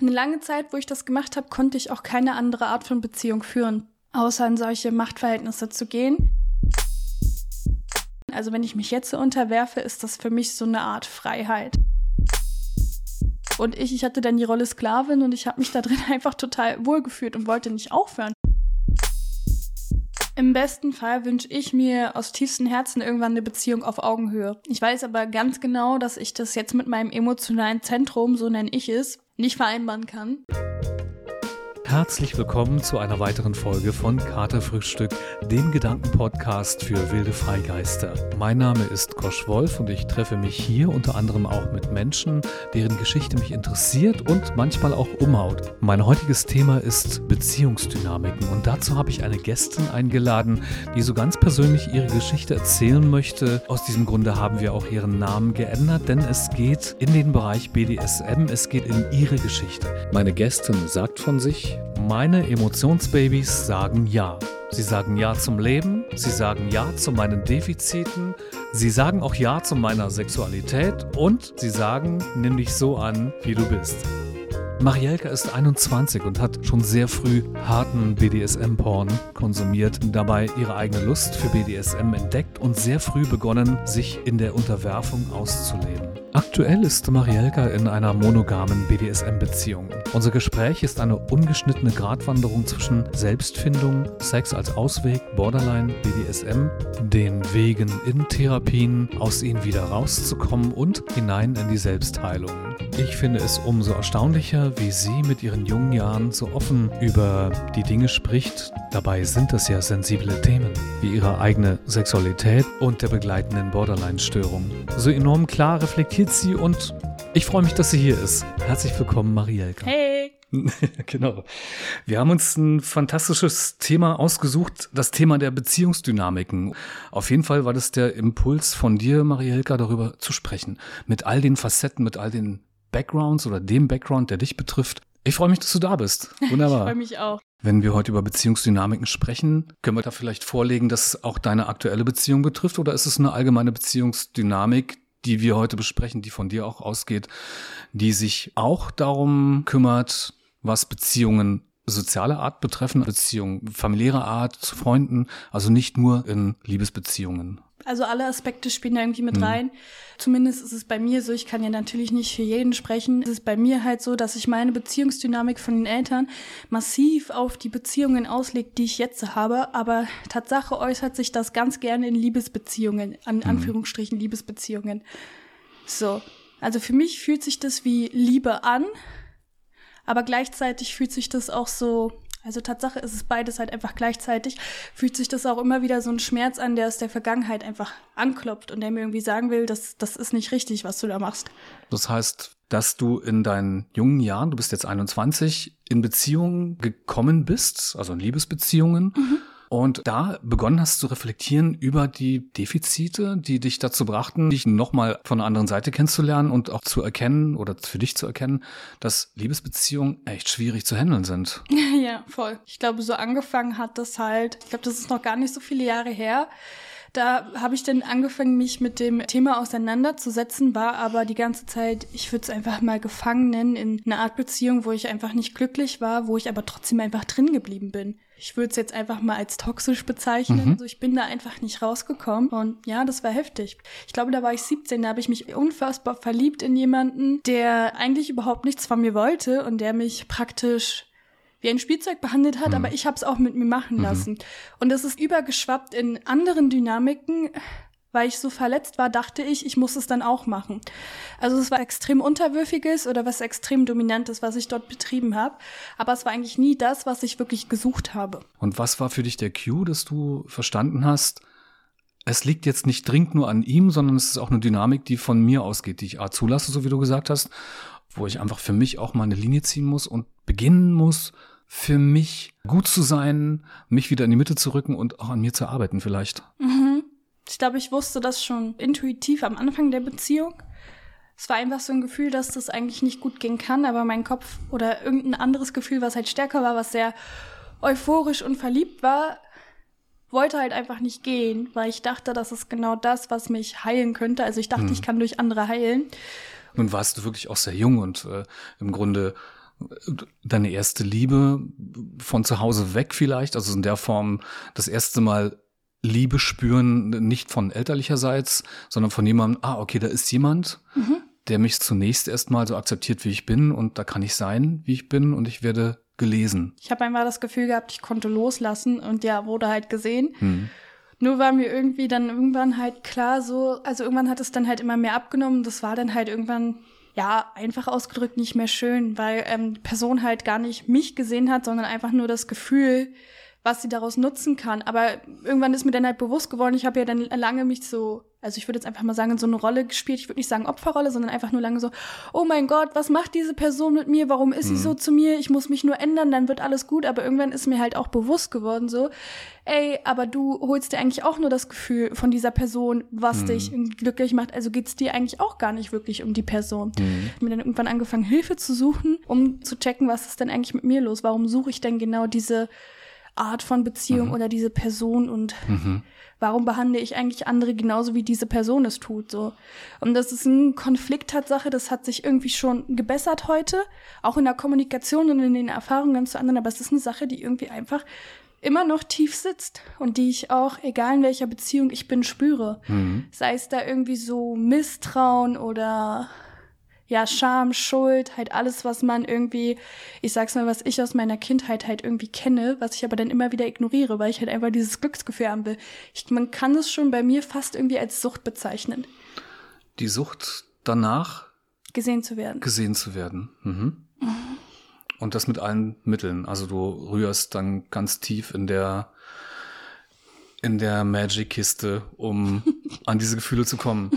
eine lange Zeit, wo ich das gemacht habe, konnte ich auch keine andere Art von Beziehung führen, außer in solche Machtverhältnisse zu gehen. Also wenn ich mich jetzt so unterwerfe, ist das für mich so eine Art Freiheit. Und ich, ich hatte dann die Rolle Sklavin und ich habe mich da drin einfach total wohlgefühlt und wollte nicht aufhören. Im besten Fall wünsche ich mir aus tiefstem Herzen irgendwann eine Beziehung auf Augenhöhe. Ich weiß aber ganz genau, dass ich das jetzt mit meinem emotionalen Zentrum, so nenne ich es, nicht vereinbaren kann. Herzlich willkommen zu einer weiteren Folge von Katerfrühstück, dem Gedankenpodcast für wilde Freigeister. Mein Name ist Kosch Wolf und ich treffe mich hier unter anderem auch mit Menschen, deren Geschichte mich interessiert und manchmal auch umhaut. Mein heutiges Thema ist Beziehungsdynamiken und dazu habe ich eine Gästin eingeladen, die so ganz persönlich ihre Geschichte erzählen möchte. Aus diesem Grunde haben wir auch ihren Namen geändert, denn es geht in den Bereich BDSM, es geht in ihre Geschichte. Meine Gästin sagt von sich, meine Emotionsbabys sagen Ja. Sie sagen Ja zum Leben, sie sagen Ja zu meinen Defiziten, sie sagen auch Ja zu meiner Sexualität und sie sagen, nimm dich so an, wie du bist. Marielka ist 21 und hat schon sehr früh harten BDSM-Porn konsumiert, dabei ihre eigene Lust für BDSM entdeckt und sehr früh begonnen, sich in der Unterwerfung auszuleben. Aktuell ist Marielka in einer monogamen BDSM-Beziehung. Unser Gespräch ist eine ungeschnittene Gratwanderung zwischen Selbstfindung, Sex als Ausweg, Borderline, BDSM, den Wegen in Therapien, aus ihnen wieder rauszukommen und hinein in die Selbstheilung. Ich finde es umso erstaunlicher, wie sie mit ihren jungen Jahren so offen über die Dinge spricht. Dabei sind es ja sensible Themen, wie ihre eigene Sexualität und der begleitenden Borderline-Störung. So enorm klar reflektiert geht's sie und ich freue mich, dass sie hier ist. Herzlich willkommen, Marielka. Hey. genau. Wir haben uns ein fantastisches Thema ausgesucht, das Thema der Beziehungsdynamiken. Auf jeden Fall war das der Impuls von dir, Marielka, darüber zu sprechen. Mit all den Facetten, mit all den Backgrounds oder dem Background, der dich betrifft. Ich freue mich, dass du da bist. Wunderbar. ich freue mich auch. Wenn wir heute über Beziehungsdynamiken sprechen, können wir da vielleicht vorlegen, dass es auch deine aktuelle Beziehung betrifft oder ist es eine allgemeine Beziehungsdynamik, die wir heute besprechen, die von dir auch ausgeht, die sich auch darum kümmert, was Beziehungen soziale Art betreffen, Beziehungen familiäre Art zu Freunden, also nicht nur in Liebesbeziehungen. Also alle Aspekte spielen da irgendwie mit mhm. rein. Zumindest ist es bei mir so, ich kann ja natürlich nicht für jeden sprechen. Es ist bei mir halt so, dass ich meine Beziehungsdynamik von den Eltern massiv auf die Beziehungen auslegt, die ich jetzt habe. Aber Tatsache äußert sich das ganz gerne in Liebesbeziehungen, an mhm. Anführungsstrichen Liebesbeziehungen. So. Also für mich fühlt sich das wie Liebe an, aber gleichzeitig fühlt sich das auch so also Tatsache ist es beides halt einfach gleichzeitig. Fühlt sich das auch immer wieder so ein Schmerz an, der aus der Vergangenheit einfach anklopft und der mir irgendwie sagen will, dass das ist nicht richtig, was du da machst. Das heißt, dass du in deinen jungen Jahren, du bist jetzt 21, in Beziehungen gekommen bist, also in Liebesbeziehungen. Mhm und da begonnen hast zu reflektieren über die Defizite, die dich dazu brachten, dich nochmal von einer anderen Seite kennenzulernen und auch zu erkennen oder für dich zu erkennen, dass Liebesbeziehungen echt schwierig zu handeln sind. Ja, voll. Ich glaube, so angefangen hat das halt, ich glaube, das ist noch gar nicht so viele Jahre her da habe ich dann angefangen, mich mit dem Thema auseinanderzusetzen, war aber die ganze Zeit, ich würde es einfach mal gefangen nennen, in einer Art Beziehung, wo ich einfach nicht glücklich war, wo ich aber trotzdem einfach drin geblieben bin. Ich würde es jetzt einfach mal als toxisch bezeichnen. Mhm. Also ich bin da einfach nicht rausgekommen. Und ja, das war heftig. Ich glaube, da war ich 17, da habe ich mich unfassbar verliebt in jemanden, der eigentlich überhaupt nichts von mir wollte und der mich praktisch wie ein Spielzeug behandelt hat, mhm. aber ich habe es auch mit mir machen mhm. lassen. Mhm. Und es ist übergeschwappt in anderen Dynamiken. Weil ich so verletzt war, dachte ich, ich muss es dann auch machen. Also es war extrem unterwürfiges oder was extrem dominantes, was ich dort betrieben habe. Aber es war eigentlich nie das, was ich wirklich gesucht habe. Und was war für dich der Cue, dass du verstanden hast, es liegt jetzt nicht dringend nur an ihm, sondern es ist auch eine Dynamik, die von mir ausgeht, die ich A zulasse, so wie du gesagt hast, wo ich einfach für mich auch mal eine Linie ziehen muss und beginnen muss, für mich gut zu sein, mich wieder in die Mitte zu rücken und auch an mir zu arbeiten vielleicht. Mhm. Ich glaube, ich wusste das schon intuitiv am Anfang der Beziehung. Es war einfach so ein Gefühl, dass das eigentlich nicht gut gehen kann, aber mein Kopf oder irgendein anderes Gefühl, was halt stärker war, was sehr euphorisch und verliebt war, wollte halt einfach nicht gehen, weil ich dachte, das ist genau das, was mich heilen könnte. Also ich dachte, hm. ich kann durch andere heilen. Nun warst du wirklich auch sehr jung und äh, im Grunde deine erste Liebe von zu Hause weg vielleicht, also in der Form das erste Mal Liebe spüren, nicht von elterlicherseits, sondern von jemandem, ah, okay, da ist jemand, mhm. der mich zunächst erstmal so akzeptiert, wie ich bin und da kann ich sein, wie ich bin und ich werde gelesen. Ich habe einmal das Gefühl gehabt, ich konnte loslassen und ja, wurde halt gesehen. Mhm. Nur war mir irgendwie dann irgendwann halt klar so, also irgendwann hat es dann halt immer mehr abgenommen. Das war dann halt irgendwann, ja, einfach ausgedrückt nicht mehr schön, weil ähm, die Person halt gar nicht mich gesehen hat, sondern einfach nur das Gefühl, was sie daraus nutzen kann. Aber irgendwann ist mir dann halt bewusst geworden, ich habe ja dann lange mich so, also ich würde jetzt einfach mal sagen, in so eine Rolle gespielt. Ich würde nicht sagen Opferrolle, sondern einfach nur lange so, oh mein Gott, was macht diese Person mit mir? Warum ist mhm. sie so zu mir? Ich muss mich nur ändern, dann wird alles gut. Aber irgendwann ist mir halt auch bewusst geworden, so, ey, aber du holst dir eigentlich auch nur das Gefühl von dieser Person, was mhm. dich glücklich macht. Also geht es dir eigentlich auch gar nicht wirklich um die Person. Mhm. Ich habe mir dann irgendwann angefangen, Hilfe zu suchen, um zu checken, was ist denn eigentlich mit mir los? Warum suche ich denn genau diese Art von Beziehung mhm. oder diese Person und mhm. warum behandle ich eigentlich andere genauso wie diese Person es tut so und das ist ein Konflikt Tatsache das hat sich irgendwie schon gebessert heute auch in der Kommunikation und in den Erfahrungen zu anderen aber es ist eine Sache die irgendwie einfach immer noch tief sitzt und die ich auch egal in welcher Beziehung ich bin spüre mhm. sei es da irgendwie so Misstrauen oder ja, Scham, Schuld, halt alles, was man irgendwie, ich sag's mal, was ich aus meiner Kindheit halt irgendwie kenne, was ich aber dann immer wieder ignoriere, weil ich halt einfach dieses Glücksgefühl haben will. Ich, man kann es schon bei mir fast irgendwie als Sucht bezeichnen. Die Sucht danach? Gesehen zu werden. Gesehen zu werden. Mhm. Mhm. Und das mit allen Mitteln. Also du rührst dann ganz tief in der in der Magic-Kiste, um an diese Gefühle zu kommen.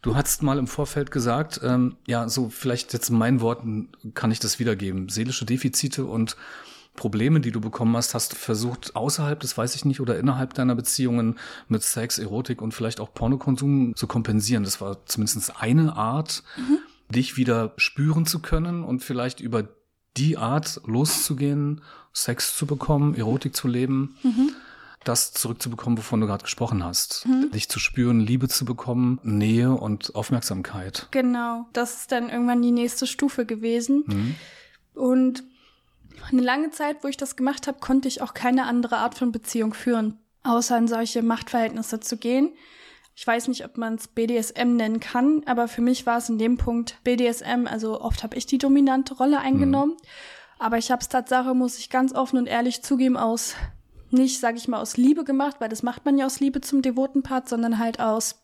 Du hast mal im Vorfeld gesagt, ähm, ja, so vielleicht jetzt in meinen Worten kann ich das wiedergeben. Seelische Defizite und Probleme, die du bekommen hast, hast du versucht, außerhalb, das weiß ich nicht, oder innerhalb deiner Beziehungen mit Sex, Erotik und vielleicht auch Pornokonsum zu kompensieren. Das war zumindest eine Art, mhm. dich wieder spüren zu können und vielleicht über die Art loszugehen, Sex zu bekommen, Erotik zu leben. Mhm das zurückzubekommen, wovon du gerade gesprochen hast. Mhm. Dich zu spüren, Liebe zu bekommen, Nähe und Aufmerksamkeit. Genau, das ist dann irgendwann die nächste Stufe gewesen. Mhm. Und eine lange Zeit, wo ich das gemacht habe, konnte ich auch keine andere Art von Beziehung führen, außer in solche Machtverhältnisse zu gehen. Ich weiß nicht, ob man es BDSM nennen kann, aber für mich war es in dem Punkt BDSM, also oft habe ich die dominante Rolle eingenommen. Mhm. Aber ich habe es Tatsache, muss ich ganz offen und ehrlich zugeben, aus nicht, sage ich mal, aus Liebe gemacht, weil das macht man ja aus Liebe zum devoten Part, sondern halt aus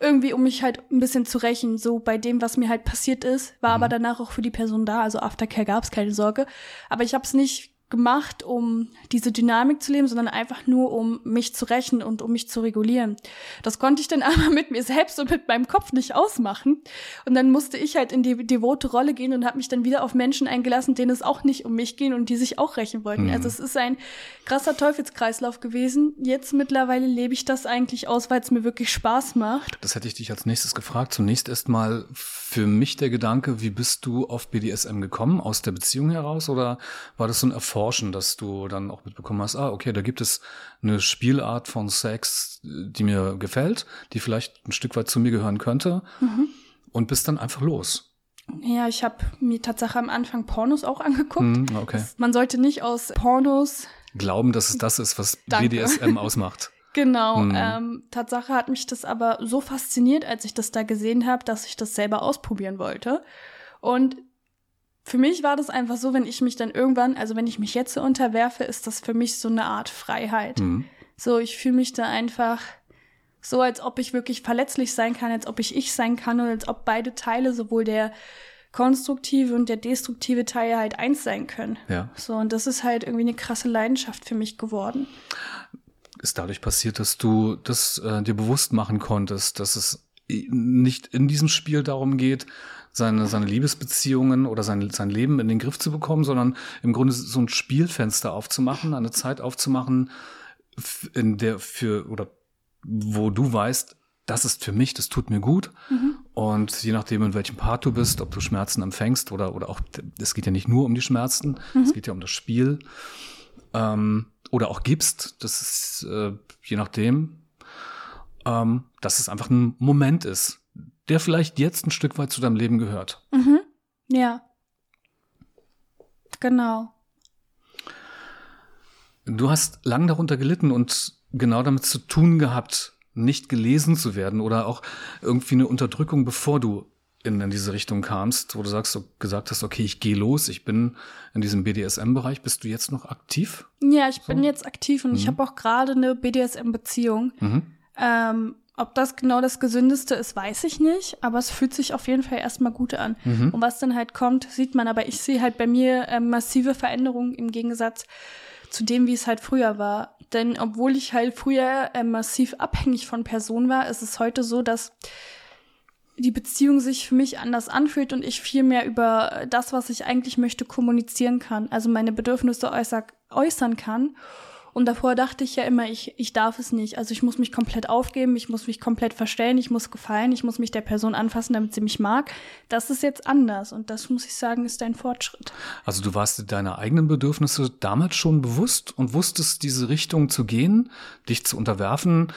irgendwie, um mich halt ein bisschen zu rächen, so bei dem, was mir halt passiert ist, war mhm. aber danach auch für die Person da. Also Aftercare gab's keine Sorge. Aber ich habe es nicht gemacht, um diese Dynamik zu leben, sondern einfach nur, um mich zu rächen und um mich zu regulieren. Das konnte ich dann aber mit mir selbst und mit meinem Kopf nicht ausmachen. Und dann musste ich halt in die devote Rolle gehen und habe mich dann wieder auf Menschen eingelassen, denen es auch nicht um mich ging und die sich auch rächen wollten. Mhm. Also es ist ein krasser Teufelskreislauf gewesen. Jetzt mittlerweile lebe ich das eigentlich aus, weil es mir wirklich Spaß macht. Das hätte ich dich als nächstes gefragt. Zunächst erstmal für mich der Gedanke, wie bist du auf BDSM gekommen? Aus der Beziehung heraus oder war das so ein Erfolg? Erforschen, dass du dann auch mitbekommen hast, ah, okay, da gibt es eine Spielart von Sex, die mir gefällt, die vielleicht ein Stück weit zu mir gehören könnte mhm. und bist dann einfach los. Ja, ich habe mir tatsächlich am Anfang Pornos auch angeguckt. Mhm, okay. Man sollte nicht aus Pornos glauben, dass es das ist, was Danke. BDSM ausmacht. Genau. Mhm. Ähm, Tatsache hat mich das aber so fasziniert, als ich das da gesehen habe, dass ich das selber ausprobieren wollte. Und für mich war das einfach so, wenn ich mich dann irgendwann, also wenn ich mich jetzt so unterwerfe, ist das für mich so eine Art Freiheit. Mhm. So, ich fühle mich da einfach so, als ob ich wirklich verletzlich sein kann, als ob ich ich sein kann und als ob beide Teile, sowohl der konstruktive und der destruktive Teil halt eins sein können. Ja. So, und das ist halt irgendwie eine krasse Leidenschaft für mich geworden. Ist dadurch passiert, dass du das äh, dir bewusst machen konntest, dass es nicht in diesem Spiel darum geht, seine, seine Liebesbeziehungen oder sein, sein Leben in den Griff zu bekommen, sondern im Grunde so ein Spielfenster aufzumachen, eine Zeit aufzumachen, in der für, oder wo du weißt, das ist für mich, das tut mir gut. Mhm. Und je nachdem, in welchem Part du bist, ob du Schmerzen empfängst oder, oder auch, es geht ja nicht nur um die Schmerzen, mhm. es geht ja um das Spiel. Ähm, oder auch gibst, das ist äh, je nachdem, ähm, dass es einfach ein Moment ist, der vielleicht jetzt ein Stück weit zu deinem Leben gehört. Mhm. Ja. Genau. Du hast lang darunter gelitten und genau damit zu tun gehabt, nicht gelesen zu werden oder auch irgendwie eine Unterdrückung, bevor du in, in diese Richtung kamst, wo du sagst, so gesagt hast, okay, ich gehe los, ich bin in diesem BDSM-Bereich. Bist du jetzt noch aktiv? Ja, ich so? bin jetzt aktiv und mhm. ich habe auch gerade eine BDSM-Beziehung. Mhm. Ähm, ob das genau das Gesündeste ist, weiß ich nicht, aber es fühlt sich auf jeden Fall erstmal gut an. Mhm. Und was dann halt kommt, sieht man. Aber ich sehe halt bei mir äh, massive Veränderungen im Gegensatz zu dem, wie es halt früher war. Denn obwohl ich halt früher äh, massiv abhängig von Personen war, ist es heute so, dass die Beziehung sich für mich anders anfühlt und ich viel mehr über das, was ich eigentlich möchte, kommunizieren kann. Also meine Bedürfnisse äußer äußern kann. Und davor dachte ich ja immer, ich, ich darf es nicht. Also ich muss mich komplett aufgeben, ich muss mich komplett verstellen, ich muss gefallen, ich muss mich der Person anfassen, damit sie mich mag. Das ist jetzt anders und das muss ich sagen, ist ein Fortschritt. Also du warst deine eigenen Bedürfnisse damals schon bewusst und wusstest, diese Richtung zu gehen, dich zu unterwerfen,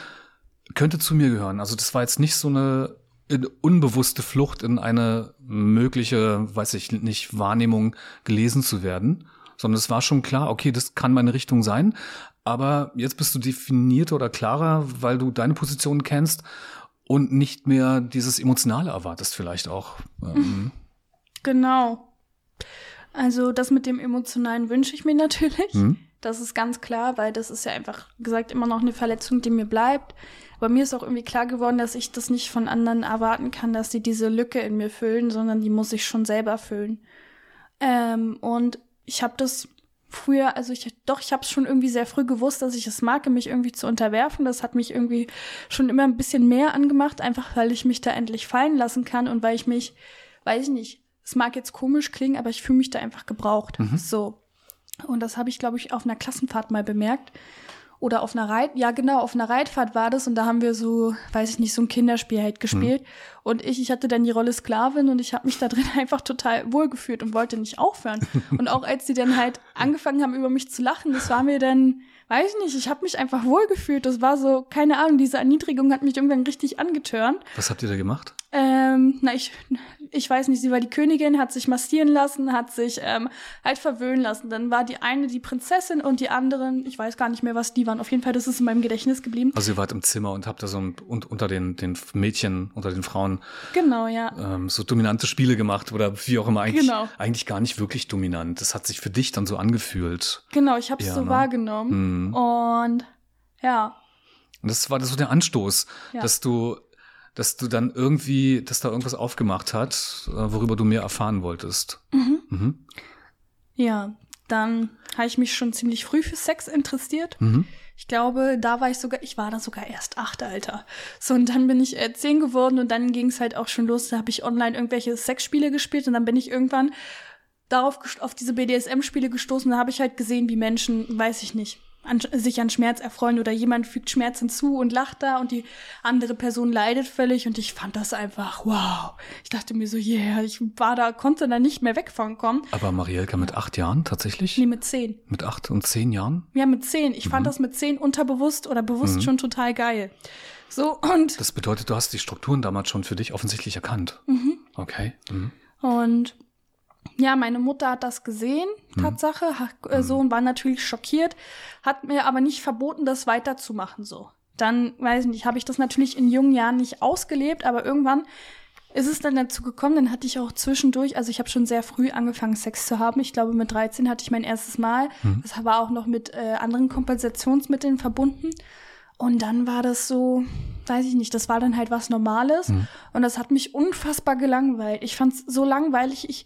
könnte zu mir gehören. Also das war jetzt nicht so eine unbewusste Flucht in eine mögliche, weiß ich nicht, Wahrnehmung gelesen zu werden, sondern es war schon klar, okay, das kann meine Richtung sein, aber jetzt bist du definierter oder klarer, weil du deine Position kennst und nicht mehr dieses Emotionale erwartest vielleicht auch. Ähm. Genau. Also das mit dem Emotionalen wünsche ich mir natürlich. Hm? Das ist ganz klar, weil das ist ja einfach gesagt immer noch eine Verletzung, die mir bleibt. Aber mir ist auch irgendwie klar geworden, dass ich das nicht von anderen erwarten kann, dass sie diese Lücke in mir füllen, sondern die muss ich schon selber füllen. Ähm, und ich habe das früher, also ich doch, ich habe es schon irgendwie sehr früh gewusst, dass ich es mag, mich irgendwie zu unterwerfen. Das hat mich irgendwie schon immer ein bisschen mehr angemacht, einfach weil ich mich da endlich fallen lassen kann und weil ich mich, weiß ich nicht, es mag jetzt komisch klingen, aber ich fühle mich da einfach gebraucht. Mhm. So. Und das habe ich, glaube ich, auf einer Klassenfahrt mal bemerkt oder auf einer Reit, ja genau, auf einer Reitfahrt war das und da haben wir so, weiß ich nicht, so ein Kinderspiel halt gespielt. Mhm. Und ich, ich hatte dann die Rolle Sklavin und ich habe mich da drin einfach total wohlgefühlt und wollte nicht aufhören. und auch als sie dann halt angefangen haben, über mich zu lachen, das war mir dann, weiß ich nicht, ich habe mich einfach wohlgefühlt. Das war so, keine Ahnung, diese Erniedrigung hat mich irgendwann richtig angetörnt. Was habt ihr da gemacht? Ähm, na, ich, ich weiß nicht, sie war die Königin, hat sich massieren lassen, hat sich ähm, halt verwöhnen lassen. Dann war die eine die Prinzessin und die anderen, ich weiß gar nicht mehr, was die waren. Auf jeden Fall, das ist in meinem Gedächtnis geblieben. Also ihr wart im Zimmer und habt da so ein, und, unter den, den Mädchen, unter den Frauen genau, ja. Ähm, so dominante Spiele gemacht oder wie auch immer. Eigentlich, genau. eigentlich gar nicht wirklich dominant. Das hat sich für dich dann so angefühlt. Genau, ich habe es ja, so ne? wahrgenommen. Mhm. Und ja. Und das war so der Anstoß, ja. dass du dass du dann irgendwie, dass da irgendwas aufgemacht hat, äh, worüber du mehr erfahren wolltest. Mhm. Mhm. Ja, dann habe ich mich schon ziemlich früh für Sex interessiert. Mhm. Ich glaube, da war ich sogar, ich war da sogar erst acht, Alter. So, und dann bin ich äh, zehn geworden und dann ging es halt auch schon los. Da habe ich online irgendwelche Sexspiele gespielt und dann bin ich irgendwann darauf auf diese BDSM-Spiele gestoßen. Da habe ich halt gesehen, wie Menschen, weiß ich nicht, an, sich an Schmerz erfreuen oder jemand fügt Schmerz hinzu und lacht da und die andere Person leidet völlig und ich fand das einfach wow. Ich dachte mir so, yeah, ich war da, konnte da nicht mehr weg von kommen. Aber Marielka mit acht Jahren tatsächlich? Nee, mit zehn. Mit acht und zehn Jahren? Ja, mit zehn. Ich mhm. fand das mit zehn unterbewusst oder bewusst mhm. schon total geil. So und. Das bedeutet, du hast die Strukturen damals schon für dich offensichtlich erkannt. Mhm. Okay. Mhm. Und ja, meine Mutter hat das gesehen, mhm. Tatsache, hat, äh, so und war natürlich schockiert, hat mir aber nicht verboten, das weiterzumachen so. Dann, weiß ich nicht, habe ich das natürlich in jungen Jahren nicht ausgelebt, aber irgendwann ist es dann dazu gekommen, dann hatte ich auch zwischendurch, also ich habe schon sehr früh angefangen, Sex zu haben. Ich glaube, mit 13 hatte ich mein erstes Mal. Mhm. Das war auch noch mit äh, anderen Kompensationsmitteln verbunden. Und dann war das so, weiß ich nicht, das war dann halt was Normales. Mhm. Und das hat mich unfassbar gelangweilt. Ich fand es so langweilig. Ich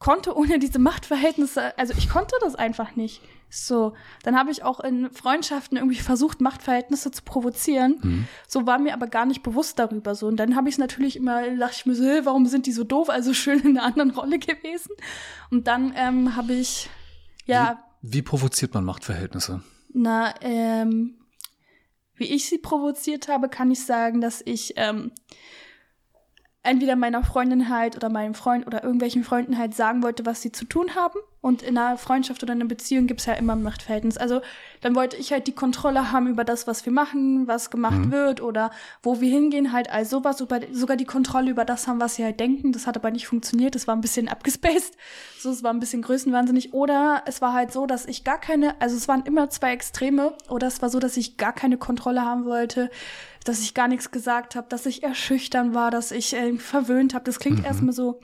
konnte ohne diese Machtverhältnisse, also ich konnte das einfach nicht. So, dann habe ich auch in Freundschaften irgendwie versucht, Machtverhältnisse zu provozieren. Mhm. So war mir aber gar nicht bewusst darüber. So, und dann habe ich es natürlich immer, dachte ich mir so, warum sind die so doof? Also schön in einer anderen Rolle gewesen. Und dann ähm, habe ich, ja. Wie, wie provoziert man Machtverhältnisse? Na, ähm, wie ich sie provoziert habe, kann ich sagen, dass ich ähm, entweder meiner Freundin halt oder meinem Freund oder irgendwelchen Freunden halt sagen wollte, was sie zu tun haben. Und in einer Freundschaft oder einer Beziehung gibt es ja immer ein Machtverhältnis. Also dann wollte ich halt die Kontrolle haben über das, was wir machen, was gemacht mhm. wird oder wo wir hingehen, halt all sowas, sogar die Kontrolle über das haben, was sie halt denken. Das hat aber nicht funktioniert, das war ein bisschen abgespaced. So, es war ein bisschen größenwahnsinnig. Oder es war halt so, dass ich gar keine, also es waren immer zwei Extreme. Oder es war so, dass ich gar keine Kontrolle haben wollte, dass ich gar nichts gesagt habe, dass ich eher schüchtern war, dass ich äh, verwöhnt habe. Das klingt mhm. erstmal so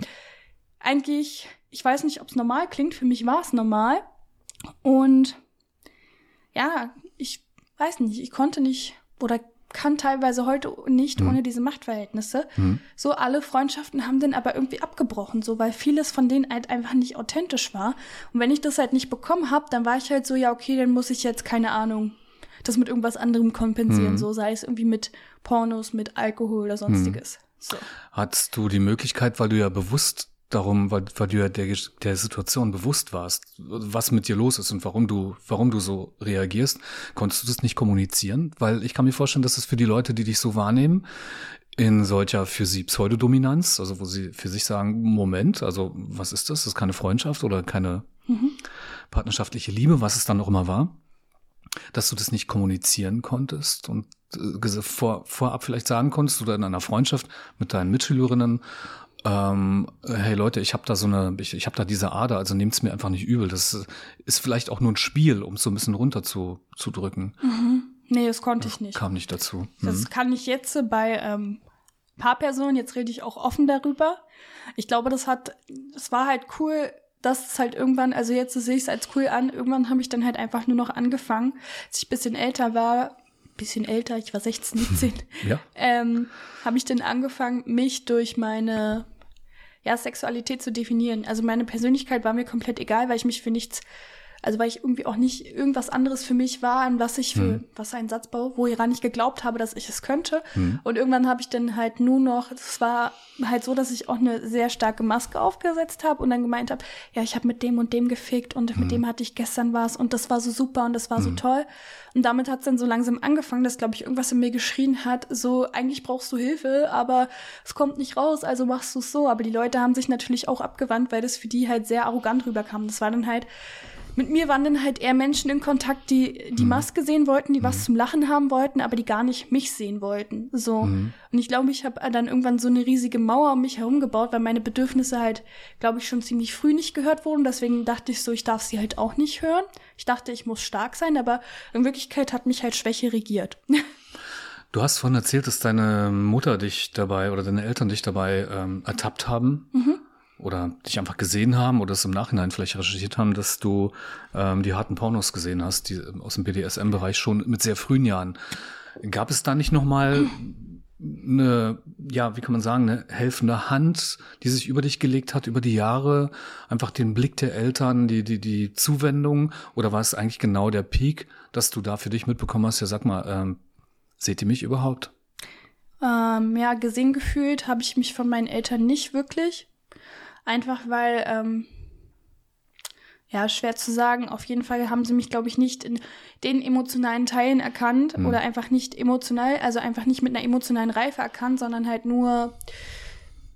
eigentlich ich weiß nicht, ob es normal klingt, für mich war es normal. Und ja, ich weiß nicht, ich konnte nicht oder kann teilweise heute nicht mhm. ohne diese Machtverhältnisse. Mhm. So alle Freundschaften haben dann aber irgendwie abgebrochen, so weil vieles von denen halt einfach nicht authentisch war. Und wenn ich das halt nicht bekommen habe, dann war ich halt so, ja, okay, dann muss ich jetzt keine Ahnung, das mit irgendwas anderem kompensieren, mhm. so sei es irgendwie mit Pornos, mit Alkohol oder sonstiges. Mhm. So. Hattest du die Möglichkeit, weil du ja bewusst darum, weil, weil du ja der, der Situation bewusst warst, was mit dir los ist und warum du, warum du so reagierst, konntest du das nicht kommunizieren? Weil ich kann mir vorstellen, dass es für die Leute, die dich so wahrnehmen, in solcher für sie Pseudodominanz, also wo sie für sich sagen, Moment, also was ist das? Das ist keine Freundschaft oder keine mhm. partnerschaftliche Liebe, was es dann auch immer war, dass du das nicht kommunizieren konntest und äh, vor, vorab vielleicht sagen konntest oder in einer Freundschaft mit deinen Mitschülerinnen ähm, hey Leute, ich habe da so eine, ich, ich habe da diese Ader, also nehmt's mir einfach nicht übel. Das ist vielleicht auch nur ein Spiel, um es so ein bisschen runter zu, zu drücken. Mhm. Nee, das konnte ich nicht. Kam nicht dazu. Mhm. Das kann ich jetzt bei ähm, Paarpersonen, jetzt rede ich auch offen darüber. Ich glaube, das hat, es war halt cool, dass es halt irgendwann, also jetzt sehe ich es als cool an, irgendwann habe ich dann halt einfach nur noch angefangen, als ich bisschen älter war, bisschen älter, ich war 16, 17, ja. ähm, habe ich dann angefangen, mich durch meine ja, Sexualität zu definieren. Also meine Persönlichkeit war mir komplett egal, weil ich mich für nichts, also weil ich irgendwie auch nicht irgendwas anderes für mich war, an was ich für, hm. was ein Satzbau, wo ich gar nicht geglaubt habe, dass ich es könnte. Hm. Und irgendwann habe ich dann halt nur noch, es war halt so, dass ich auch eine sehr starke Maske aufgesetzt habe und dann gemeint habe, ja, ich habe mit dem und dem gefickt und hm. mit dem hatte ich gestern was und das war so super und das war so hm. toll. Und damit hat es dann so langsam angefangen, dass, glaube ich, irgendwas in mir geschrien hat, so, eigentlich brauchst du Hilfe, aber es kommt nicht raus, also machst du es so. Aber die Leute haben sich natürlich auch abgewandt, weil das für die halt sehr arrogant rüberkam. Das war dann halt mit mir waren dann halt eher Menschen in Kontakt, die die mhm. Maske sehen wollten, die mhm. was zum Lachen haben wollten, aber die gar nicht mich sehen wollten. So. Mhm. Und ich glaube, ich habe dann irgendwann so eine riesige Mauer um mich herum gebaut, weil meine Bedürfnisse halt, glaube ich, schon ziemlich früh nicht gehört wurden. Deswegen dachte ich so, ich darf sie halt auch nicht hören. Ich dachte, ich muss stark sein, aber in Wirklichkeit hat mich halt Schwäche regiert. Du hast vorhin erzählt, dass deine Mutter dich dabei oder deine Eltern dich dabei ähm, ertappt haben. Mhm oder dich einfach gesehen haben oder es im Nachhinein vielleicht recherchiert haben, dass du ähm, die harten Pornos gesehen hast, die ähm, aus dem BDSM-Bereich schon mit sehr frühen Jahren. Gab es da nicht nochmal eine, ja, wie kann man sagen, eine helfende Hand, die sich über dich gelegt hat, über die Jahre, einfach den Blick der Eltern, die, die, die Zuwendung, oder war es eigentlich genau der Peak, dass du da für dich mitbekommen hast, ja, sag mal, ähm, seht ihr mich überhaupt? Ähm, ja, gesehen gefühlt habe ich mich von meinen Eltern nicht wirklich. Einfach weil, ähm, ja, schwer zu sagen. Auf jeden Fall haben sie mich, glaube ich, nicht in den emotionalen Teilen erkannt mhm. oder einfach nicht emotional, also einfach nicht mit einer emotionalen Reife erkannt, sondern halt nur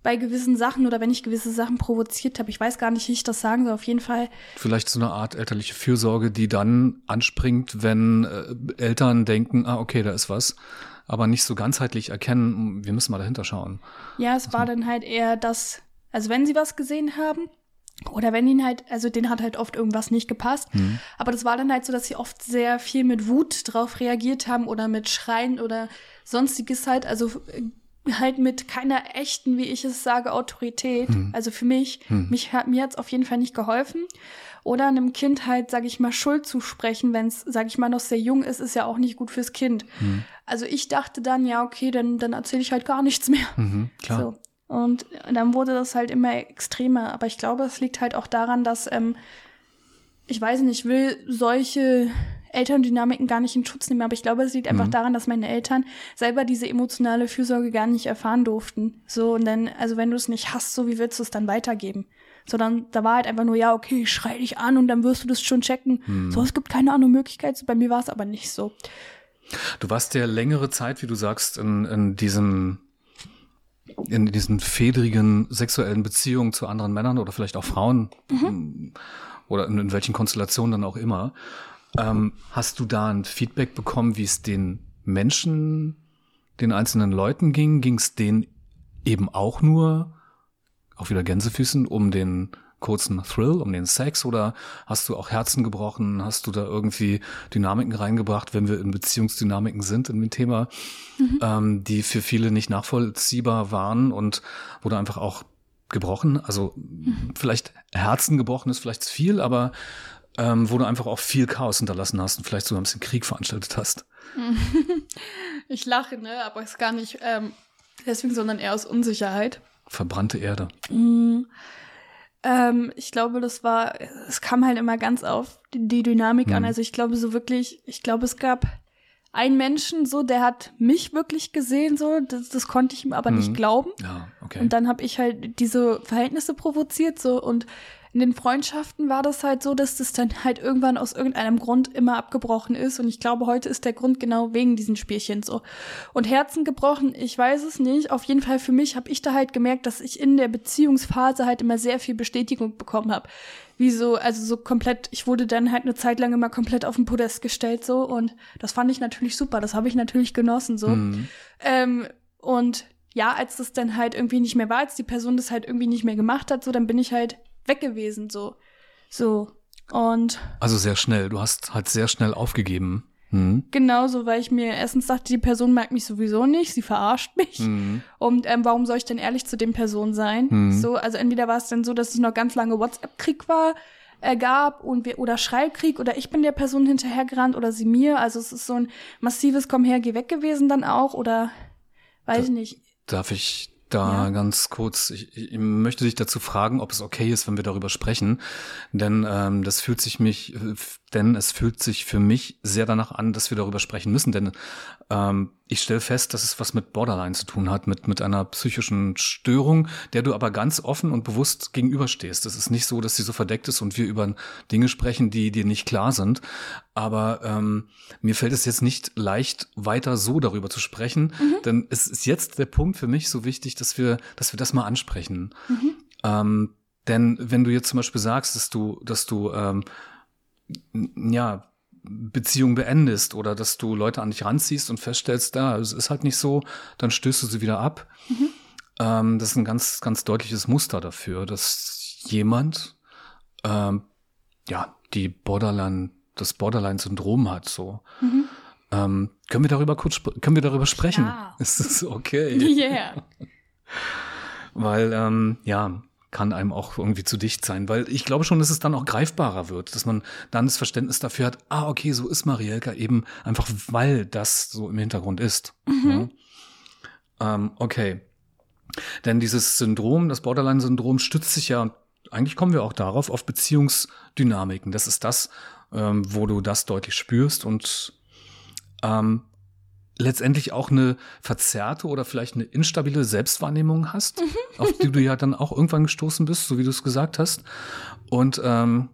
bei gewissen Sachen oder wenn ich gewisse Sachen provoziert habe. Ich weiß gar nicht, wie ich das sagen soll. Auf jeden Fall. Vielleicht so eine Art elterliche Fürsorge, die dann anspringt, wenn äh, Eltern denken, ah, okay, da ist was aber nicht so ganzheitlich erkennen, wir müssen mal dahinter schauen. Ja, es war dann halt eher das, also wenn sie was gesehen haben, oder wenn ihn halt, also den hat halt oft irgendwas nicht gepasst. Mhm. Aber das war dann halt so, dass sie oft sehr viel mit Wut drauf reagiert haben oder mit Schreien oder sonstiges halt. Also äh, halt mit keiner echten, wie ich es sage, Autorität. Mhm. Also für mich, mhm. mich hat, mir hat's auf jeden Fall nicht geholfen. Oder einem Kind halt, sage ich mal, Schuld zu sprechen, wenn es, sage ich mal, noch sehr jung ist, ist ja auch nicht gut fürs Kind. Mhm. Also ich dachte dann, ja, okay, dann, dann erzähle ich halt gar nichts mehr. Mhm, klar. So. Und dann wurde das halt immer extremer. Aber ich glaube, es liegt halt auch daran, dass, ähm, ich weiß nicht, ich will solche Elterndynamiken gar nicht in Schutz nehmen, aber ich glaube, es liegt einfach mhm. daran, dass meine Eltern selber diese emotionale Fürsorge gar nicht erfahren durften. So, und dann, also wenn du es nicht hast, so wie willst du es dann weitergeben? So, dann, da war halt einfach nur, ja, okay, ich schrei dich an und dann wirst du das schon checken. Mhm. So, es gibt keine andere Möglichkeit. Bei mir war es aber nicht so. Du warst ja längere Zeit, wie du sagst, in, in diesem in diesen fedrigen sexuellen Beziehungen zu anderen Männern oder vielleicht auch Frauen. Mhm. oder in, in welchen Konstellationen dann auch immer. Ähm, hast du da ein Feedback bekommen, wie es den Menschen, den einzelnen Leuten ging? Ging es denen eben auch nur, auch wieder Gänsefüßen, um den kurzen Thrill, um den Sex oder hast du auch Herzen gebrochen? Hast du da irgendwie Dynamiken reingebracht, wenn wir in Beziehungsdynamiken sind in dem Thema, mhm. ähm, die für viele nicht nachvollziehbar waren und wurde einfach auch gebrochen? Also mhm. vielleicht Herzen gebrochen ist vielleicht zu viel, aber ähm, wo du einfach auch viel Chaos hinterlassen hast und vielleicht sogar ein bisschen Krieg veranstaltet hast. ich lache, ne, aber es ist gar nicht ähm, deswegen, sondern eher aus Unsicherheit. Verbrannte Erde. Mhm. Ähm, ich glaube, das war, es kam halt immer ganz auf die, die Dynamik mhm. an. Also ich glaube so wirklich, ich glaube, es gab einen Menschen so, der hat mich wirklich gesehen, so, das, das konnte ich ihm aber mhm. nicht glauben. Ja, okay. Und dann habe ich halt diese Verhältnisse provoziert, so und in den Freundschaften war das halt so, dass das dann halt irgendwann aus irgendeinem Grund immer abgebrochen ist. Und ich glaube, heute ist der Grund genau wegen diesen Spielchen so. Und Herzen gebrochen, ich weiß es nicht. Auf jeden Fall für mich habe ich da halt gemerkt, dass ich in der Beziehungsphase halt immer sehr viel Bestätigung bekommen habe. Wie so, also so komplett, ich wurde dann halt eine Zeit lang immer komplett auf den Podest gestellt so. Und das fand ich natürlich super. Das habe ich natürlich genossen so. Mhm. Ähm, und ja, als das dann halt irgendwie nicht mehr war, als die Person das halt irgendwie nicht mehr gemacht hat, so, dann bin ich halt weg gewesen, so. So. Und. Also sehr schnell. Du hast halt sehr schnell aufgegeben. Mhm. Genauso, weil ich mir erstens dachte, die Person mag mich sowieso nicht, sie verarscht mich. Mhm. Und ähm, warum soll ich denn ehrlich zu den Personen sein? Mhm. So, also entweder war es dann so, dass es noch ganz lange WhatsApp-Krieg war, äh, gab und wir oder Schreibkrieg oder ich bin der Person hinterhergerannt oder sie mir. Also es ist so ein massives Komm her, geh weg gewesen dann auch oder weiß da, ich nicht. Darf ich da ja. ganz kurz, ich, ich möchte dich dazu fragen, ob es okay ist, wenn wir darüber sprechen, denn ähm, das fühlt sich mich, denn es fühlt sich für mich sehr danach an, dass wir darüber sprechen müssen, denn ähm, ich stelle fest, dass es was mit Borderline zu tun hat, mit, mit einer psychischen Störung, der du aber ganz offen und bewusst gegenüberstehst. Es ist nicht so, dass sie so verdeckt ist und wir über Dinge sprechen, die dir nicht klar sind. Aber ähm, mir fällt es jetzt nicht leicht, weiter so darüber zu sprechen, mhm. denn es ist jetzt der Punkt für mich so wichtig, dass wir, dass wir das mal ansprechen. Mhm. Ähm, denn wenn du jetzt zum Beispiel sagst, dass du, dass du ähm, ja Beziehung beendest oder dass du Leute an dich ranziehst und feststellst, da, es ist halt nicht so, dann stößt du sie wieder ab. Mhm. Ähm, das ist ein ganz, ganz deutliches Muster dafür, dass jemand, ähm, ja, die Borderline, das Borderline-Syndrom hat, so. Mhm. Ähm, können wir darüber kurz, können wir darüber sprechen? Ja. Ist das okay? Yeah. Weil, ähm, ja, kann einem auch irgendwie zu dicht sein, weil ich glaube schon, dass es dann auch greifbarer wird, dass man dann das Verständnis dafür hat, ah, okay, so ist Marielka eben einfach, weil das so im Hintergrund ist. Mhm. Ja. Ähm, okay. Denn dieses Syndrom, das Borderline-Syndrom, stützt sich ja, eigentlich kommen wir auch darauf, auf Beziehungsdynamiken. Das ist das, ähm, wo du das deutlich spürst und ähm, letztendlich auch eine verzerrte oder vielleicht eine instabile Selbstwahrnehmung hast, mhm. auf die du ja dann auch irgendwann gestoßen bist, so wie du es gesagt hast. Und ähm,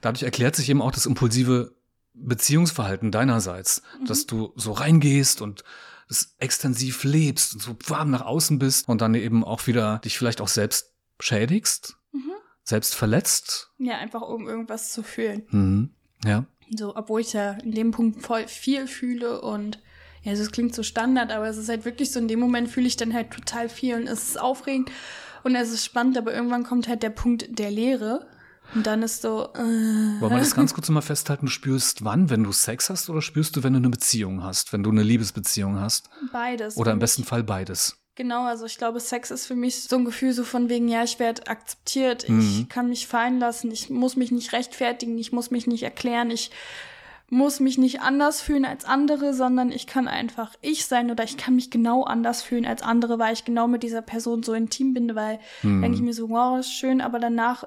dadurch erklärt sich eben auch das impulsive Beziehungsverhalten deinerseits, mhm. dass du so reingehst und es extensiv lebst und so warm nach außen bist und dann eben auch wieder dich vielleicht auch selbst schädigst, mhm. selbst verletzt. Ja, einfach um irgendwas zu fühlen. Mhm. Ja. So, obwohl ich ja in dem Punkt voll viel fühle und ja, also es klingt so Standard, aber es ist halt wirklich so, in dem Moment fühle ich dann halt total viel und es ist aufregend und es ist spannend, aber irgendwann kommt halt der Punkt der Leere. Und dann ist so. Äh. Wollen wir das ganz kurz mal festhalten? Du spürst wann, wenn du Sex hast oder spürst du, wenn du eine Beziehung hast, wenn du eine Liebesbeziehung hast? Beides. Oder im besten Fall beides. Genau, also ich glaube, Sex ist für mich so ein Gefühl so von wegen, ja, ich werde akzeptiert, mhm. ich kann mich fallen lassen, ich muss mich nicht rechtfertigen, ich muss mich nicht erklären, ich muss mich nicht anders fühlen als andere, sondern ich kann einfach ich sein oder ich kann mich genau anders fühlen als andere, weil ich genau mit dieser Person so intim bin, weil mhm. denke ich mir so, wow, ist schön, aber danach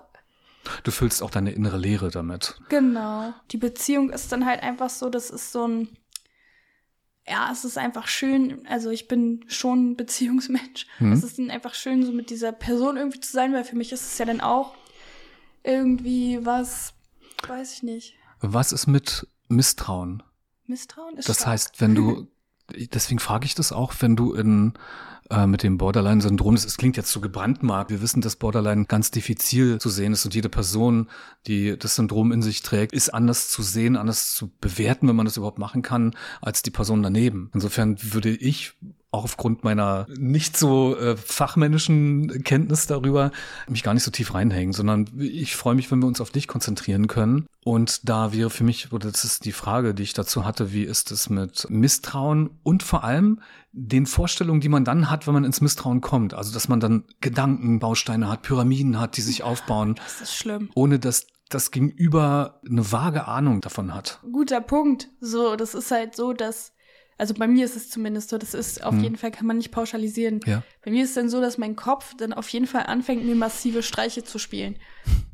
Du füllst auch deine innere Leere damit. Genau. Die Beziehung ist dann halt einfach so, das ist so ein ja, es ist einfach schön, also ich bin schon ein Beziehungsmensch. Mhm. Es ist dann einfach schön, so mit dieser Person irgendwie zu sein, weil für mich ist es ja dann auch irgendwie was, weiß ich nicht. Was ist mit Misstrauen? Misstrauen ist Das stark. heißt, wenn du, deswegen frage ich das auch, wenn du in äh, mit dem Borderline-Syndrom. Es klingt jetzt so gebrandmarkt. Wir wissen, dass Borderline ganz diffizil zu sehen ist und jede Person, die das Syndrom in sich trägt, ist anders zu sehen, anders zu bewerten, wenn man das überhaupt machen kann, als die Person daneben. Insofern würde ich auch aufgrund meiner nicht so äh, fachmännischen Kenntnis darüber mich gar nicht so tief reinhängen, sondern ich freue mich, wenn wir uns auf dich konzentrieren können. Und da wäre für mich, oder das ist die Frage, die ich dazu hatte, wie ist es mit Misstrauen und vor allem den Vorstellungen, die man dann hat, wenn man ins Misstrauen kommt. Also, dass man dann Gedankenbausteine hat, Pyramiden hat, die sich aufbauen. Das ist schlimm. Ohne dass das Gegenüber eine vage Ahnung davon hat. Guter Punkt. So, das ist halt so, dass also bei mir ist es zumindest so, das ist auf hm. jeden Fall, kann man nicht pauschalisieren. Ja. Bei mir ist es dann so, dass mein Kopf dann auf jeden Fall anfängt, mir massive Streiche zu spielen.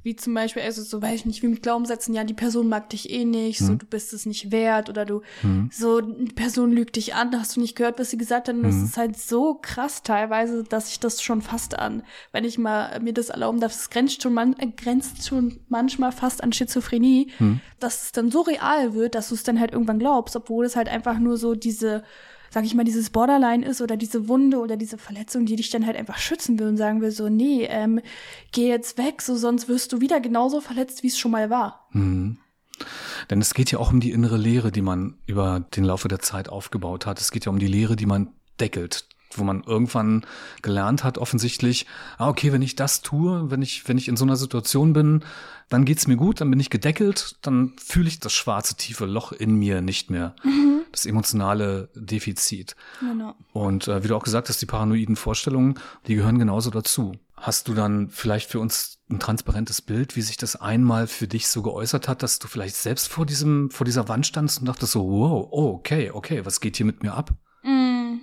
Wie zum Beispiel, also so weiß ich nicht, wie mit Glaubenssätzen, ja, die Person mag dich eh nicht, hm. so du bist es nicht wert oder du, hm. so die Person lügt dich an, hast du nicht gehört, was sie gesagt hat. Und das hm. ist halt so krass teilweise, dass ich das schon fast an, wenn ich mal mir das erlauben darf, es grenzt schon, man, äh, grenzt schon manchmal fast an Schizophrenie, hm. dass es dann so real wird, dass du es dann halt irgendwann glaubst, obwohl es halt einfach nur so diese sag ich mal, dieses Borderline ist oder diese Wunde oder diese Verletzung, die dich dann halt einfach schützen will und sagen will, so, nee, ähm, geh jetzt weg, so sonst wirst du wieder genauso verletzt, wie es schon mal war. Mhm. Denn es geht ja auch um die innere Lehre, die man über den Laufe der Zeit aufgebaut hat. Es geht ja um die Lehre, die man deckelt, wo man irgendwann gelernt hat, offensichtlich, ah, okay, wenn ich das tue, wenn ich, wenn ich in so einer Situation bin, dann geht's mir gut, dann bin ich gedeckelt, dann fühle ich das schwarze, tiefe Loch in mir nicht mehr. Mhm. Das emotionale Defizit. Genau. Und äh, wie du auch gesagt hast, die paranoiden Vorstellungen, die gehören genauso dazu. Hast du dann vielleicht für uns ein transparentes Bild, wie sich das einmal für dich so geäußert hat, dass du vielleicht selbst vor diesem, vor dieser Wand standst und dachtest so, wow, oh, okay, okay, was geht hier mit mir ab? Mm.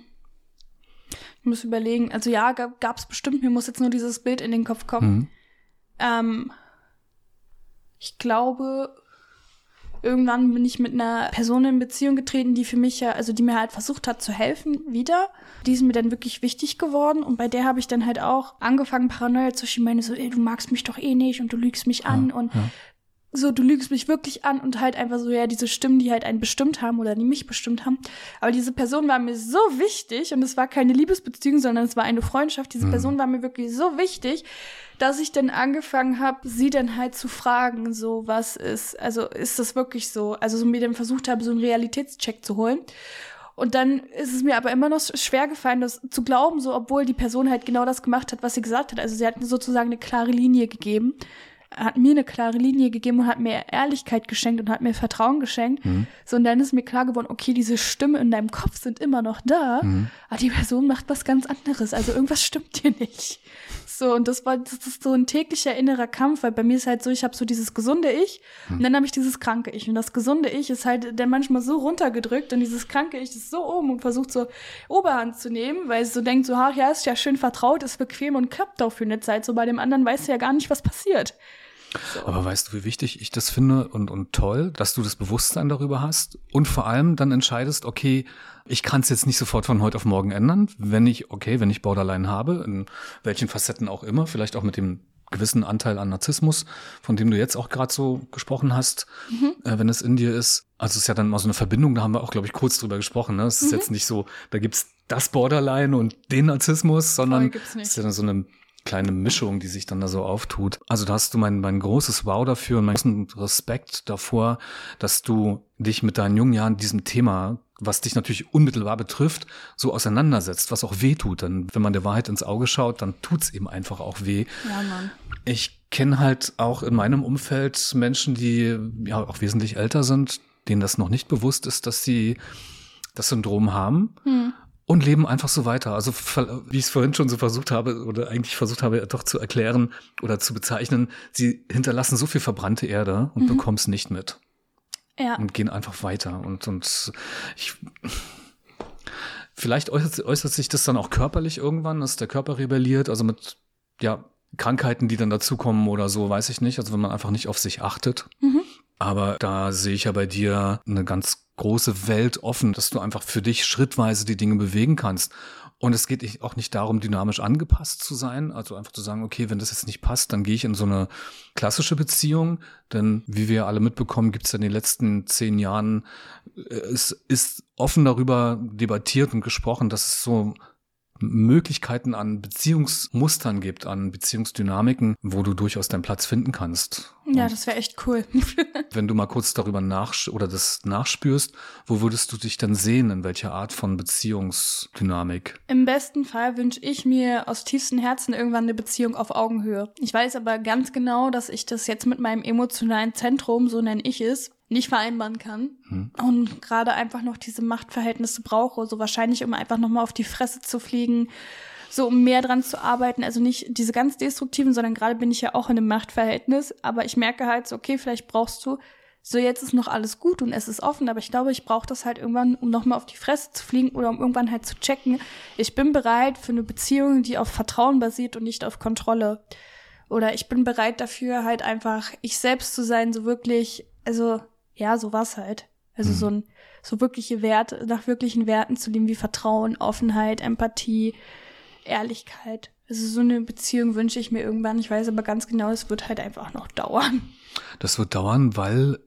Ich muss überlegen, also ja, gab es bestimmt, mir muss jetzt nur dieses Bild in den Kopf kommen. Mhm. Ähm, ich glaube, irgendwann bin ich mit einer Person in Beziehung getreten, die für mich ja, also die mir halt versucht hat zu helfen, wieder. Die ist mir dann wirklich wichtig geworden und bei der habe ich dann halt auch angefangen, Paranoia zu schieben, meine so, ey, du magst mich doch eh nicht und du lügst mich an ja, und ja so, du lügst mich wirklich an und halt einfach so, ja, diese Stimmen, die halt einen bestimmt haben oder die mich bestimmt haben. Aber diese Person war mir so wichtig und es war keine Liebesbeziehung, sondern es war eine Freundschaft. Diese mhm. Person war mir wirklich so wichtig, dass ich dann angefangen habe, sie dann halt zu fragen, so, was ist, also ist das wirklich so? Also so mir dann versucht habe, so einen Realitätscheck zu holen. Und dann ist es mir aber immer noch schwer gefallen, das zu glauben, so obwohl die Person halt genau das gemacht hat, was sie gesagt hat. Also sie hat mir sozusagen eine klare Linie gegeben hat mir eine klare Linie gegeben und hat mir Ehrlichkeit geschenkt und hat mir Vertrauen geschenkt. Mhm. So, und dann ist mir klar geworden, okay, diese Stimmen in deinem Kopf sind immer noch da, mhm. aber die Person macht was ganz anderes. Also irgendwas stimmt hier nicht. So, und das war, das ist so ein täglicher innerer Kampf, weil bei mir ist halt so, ich habe so dieses gesunde Ich mhm. und dann habe ich dieses kranke Ich. Und das gesunde Ich ist halt dann manchmal so runtergedrückt und dieses kranke Ich ist so oben und versucht so Oberhand zu nehmen, weil es so denkt, so, ach ja, ist ja schön vertraut, ist bequem und klappt auch für eine Zeit. So bei dem anderen weißt du ja gar nicht, was passiert. So. Aber weißt du, wie wichtig ich das finde und, und toll, dass du das Bewusstsein darüber hast und vor allem dann entscheidest, okay, ich kann es jetzt nicht sofort von heute auf morgen ändern, wenn ich, okay, wenn ich Borderline habe, in welchen Facetten auch immer, vielleicht auch mit dem gewissen Anteil an Narzissmus, von dem du jetzt auch gerade so gesprochen hast, mhm. äh, wenn es in dir ist. Also es ist ja dann mal so eine Verbindung, da haben wir auch, glaube ich, kurz drüber gesprochen. Ne? Es ist mhm. jetzt nicht so, da gibt's das Borderline und den Narzissmus, sondern es ist ja dann so eine kleine Mischung, die sich dann da so auftut. Also da hast du mein, mein großes Wow dafür und meinen Respekt davor, dass du dich mit deinen jungen Jahren diesem Thema, was dich natürlich unmittelbar betrifft, so auseinandersetzt, was auch weh tut. Denn wenn man der Wahrheit ins Auge schaut, dann tut's eben einfach auch weh. Ja, Mann. Ich kenne halt auch in meinem Umfeld Menschen, die ja auch wesentlich älter sind, denen das noch nicht bewusst ist, dass sie das Syndrom haben. Hm und leben einfach so weiter. Also wie ich es vorhin schon so versucht habe oder eigentlich versucht habe doch zu erklären oder zu bezeichnen, sie hinterlassen so viel verbrannte Erde und mhm. bekommen es nicht mit. Ja. Und gehen einfach weiter. Und, und ich vielleicht äußert, äußert sich das dann auch körperlich irgendwann, dass der Körper rebelliert, also mit ja, Krankheiten, die dann dazukommen oder so, weiß ich nicht. Also wenn man einfach nicht auf sich achtet. Mhm. Aber da sehe ich ja bei dir eine ganz große Welt offen, dass du einfach für dich schrittweise die Dinge bewegen kannst. Und es geht auch nicht darum, dynamisch angepasst zu sein, also einfach zu sagen, okay, wenn das jetzt nicht passt, dann gehe ich in so eine klassische Beziehung. Denn wie wir alle mitbekommen, gibt es ja in den letzten zehn Jahren, äh, es ist offen darüber debattiert und gesprochen, dass es so Möglichkeiten an Beziehungsmustern gibt, an Beziehungsdynamiken, wo du durchaus deinen Platz finden kannst. Ja, das wäre echt cool. wenn du mal kurz darüber nach oder das nachspürst, wo würdest du dich dann sehen, in welcher Art von Beziehungsdynamik? Im besten Fall wünsche ich mir aus tiefstem Herzen irgendwann eine Beziehung auf Augenhöhe. Ich weiß aber ganz genau, dass ich das jetzt mit meinem emotionalen Zentrum, so nenne ich es, nicht vereinbaren kann hm. und gerade einfach noch diese Machtverhältnisse brauche, so wahrscheinlich um einfach noch mal auf die Fresse zu fliegen, so um mehr dran zu arbeiten, also nicht diese ganz destruktiven, sondern gerade bin ich ja auch in einem Machtverhältnis, aber ich merke halt so, okay, vielleicht brauchst du so jetzt ist noch alles gut und es ist offen, aber ich glaube, ich brauche das halt irgendwann, um noch mal auf die Fresse zu fliegen oder um irgendwann halt zu checken, ich bin bereit für eine Beziehung, die auf Vertrauen basiert und nicht auf Kontrolle. Oder ich bin bereit dafür halt einfach ich selbst zu sein, so wirklich, also ja, so war's halt. Also mhm. so ein, so wirkliche Werte, nach wirklichen Werten zu leben wie Vertrauen, Offenheit, Empathie, Ehrlichkeit. Also so eine Beziehung wünsche ich mir irgendwann. Ich weiß aber ganz genau, es wird halt einfach noch dauern. Das wird dauern, weil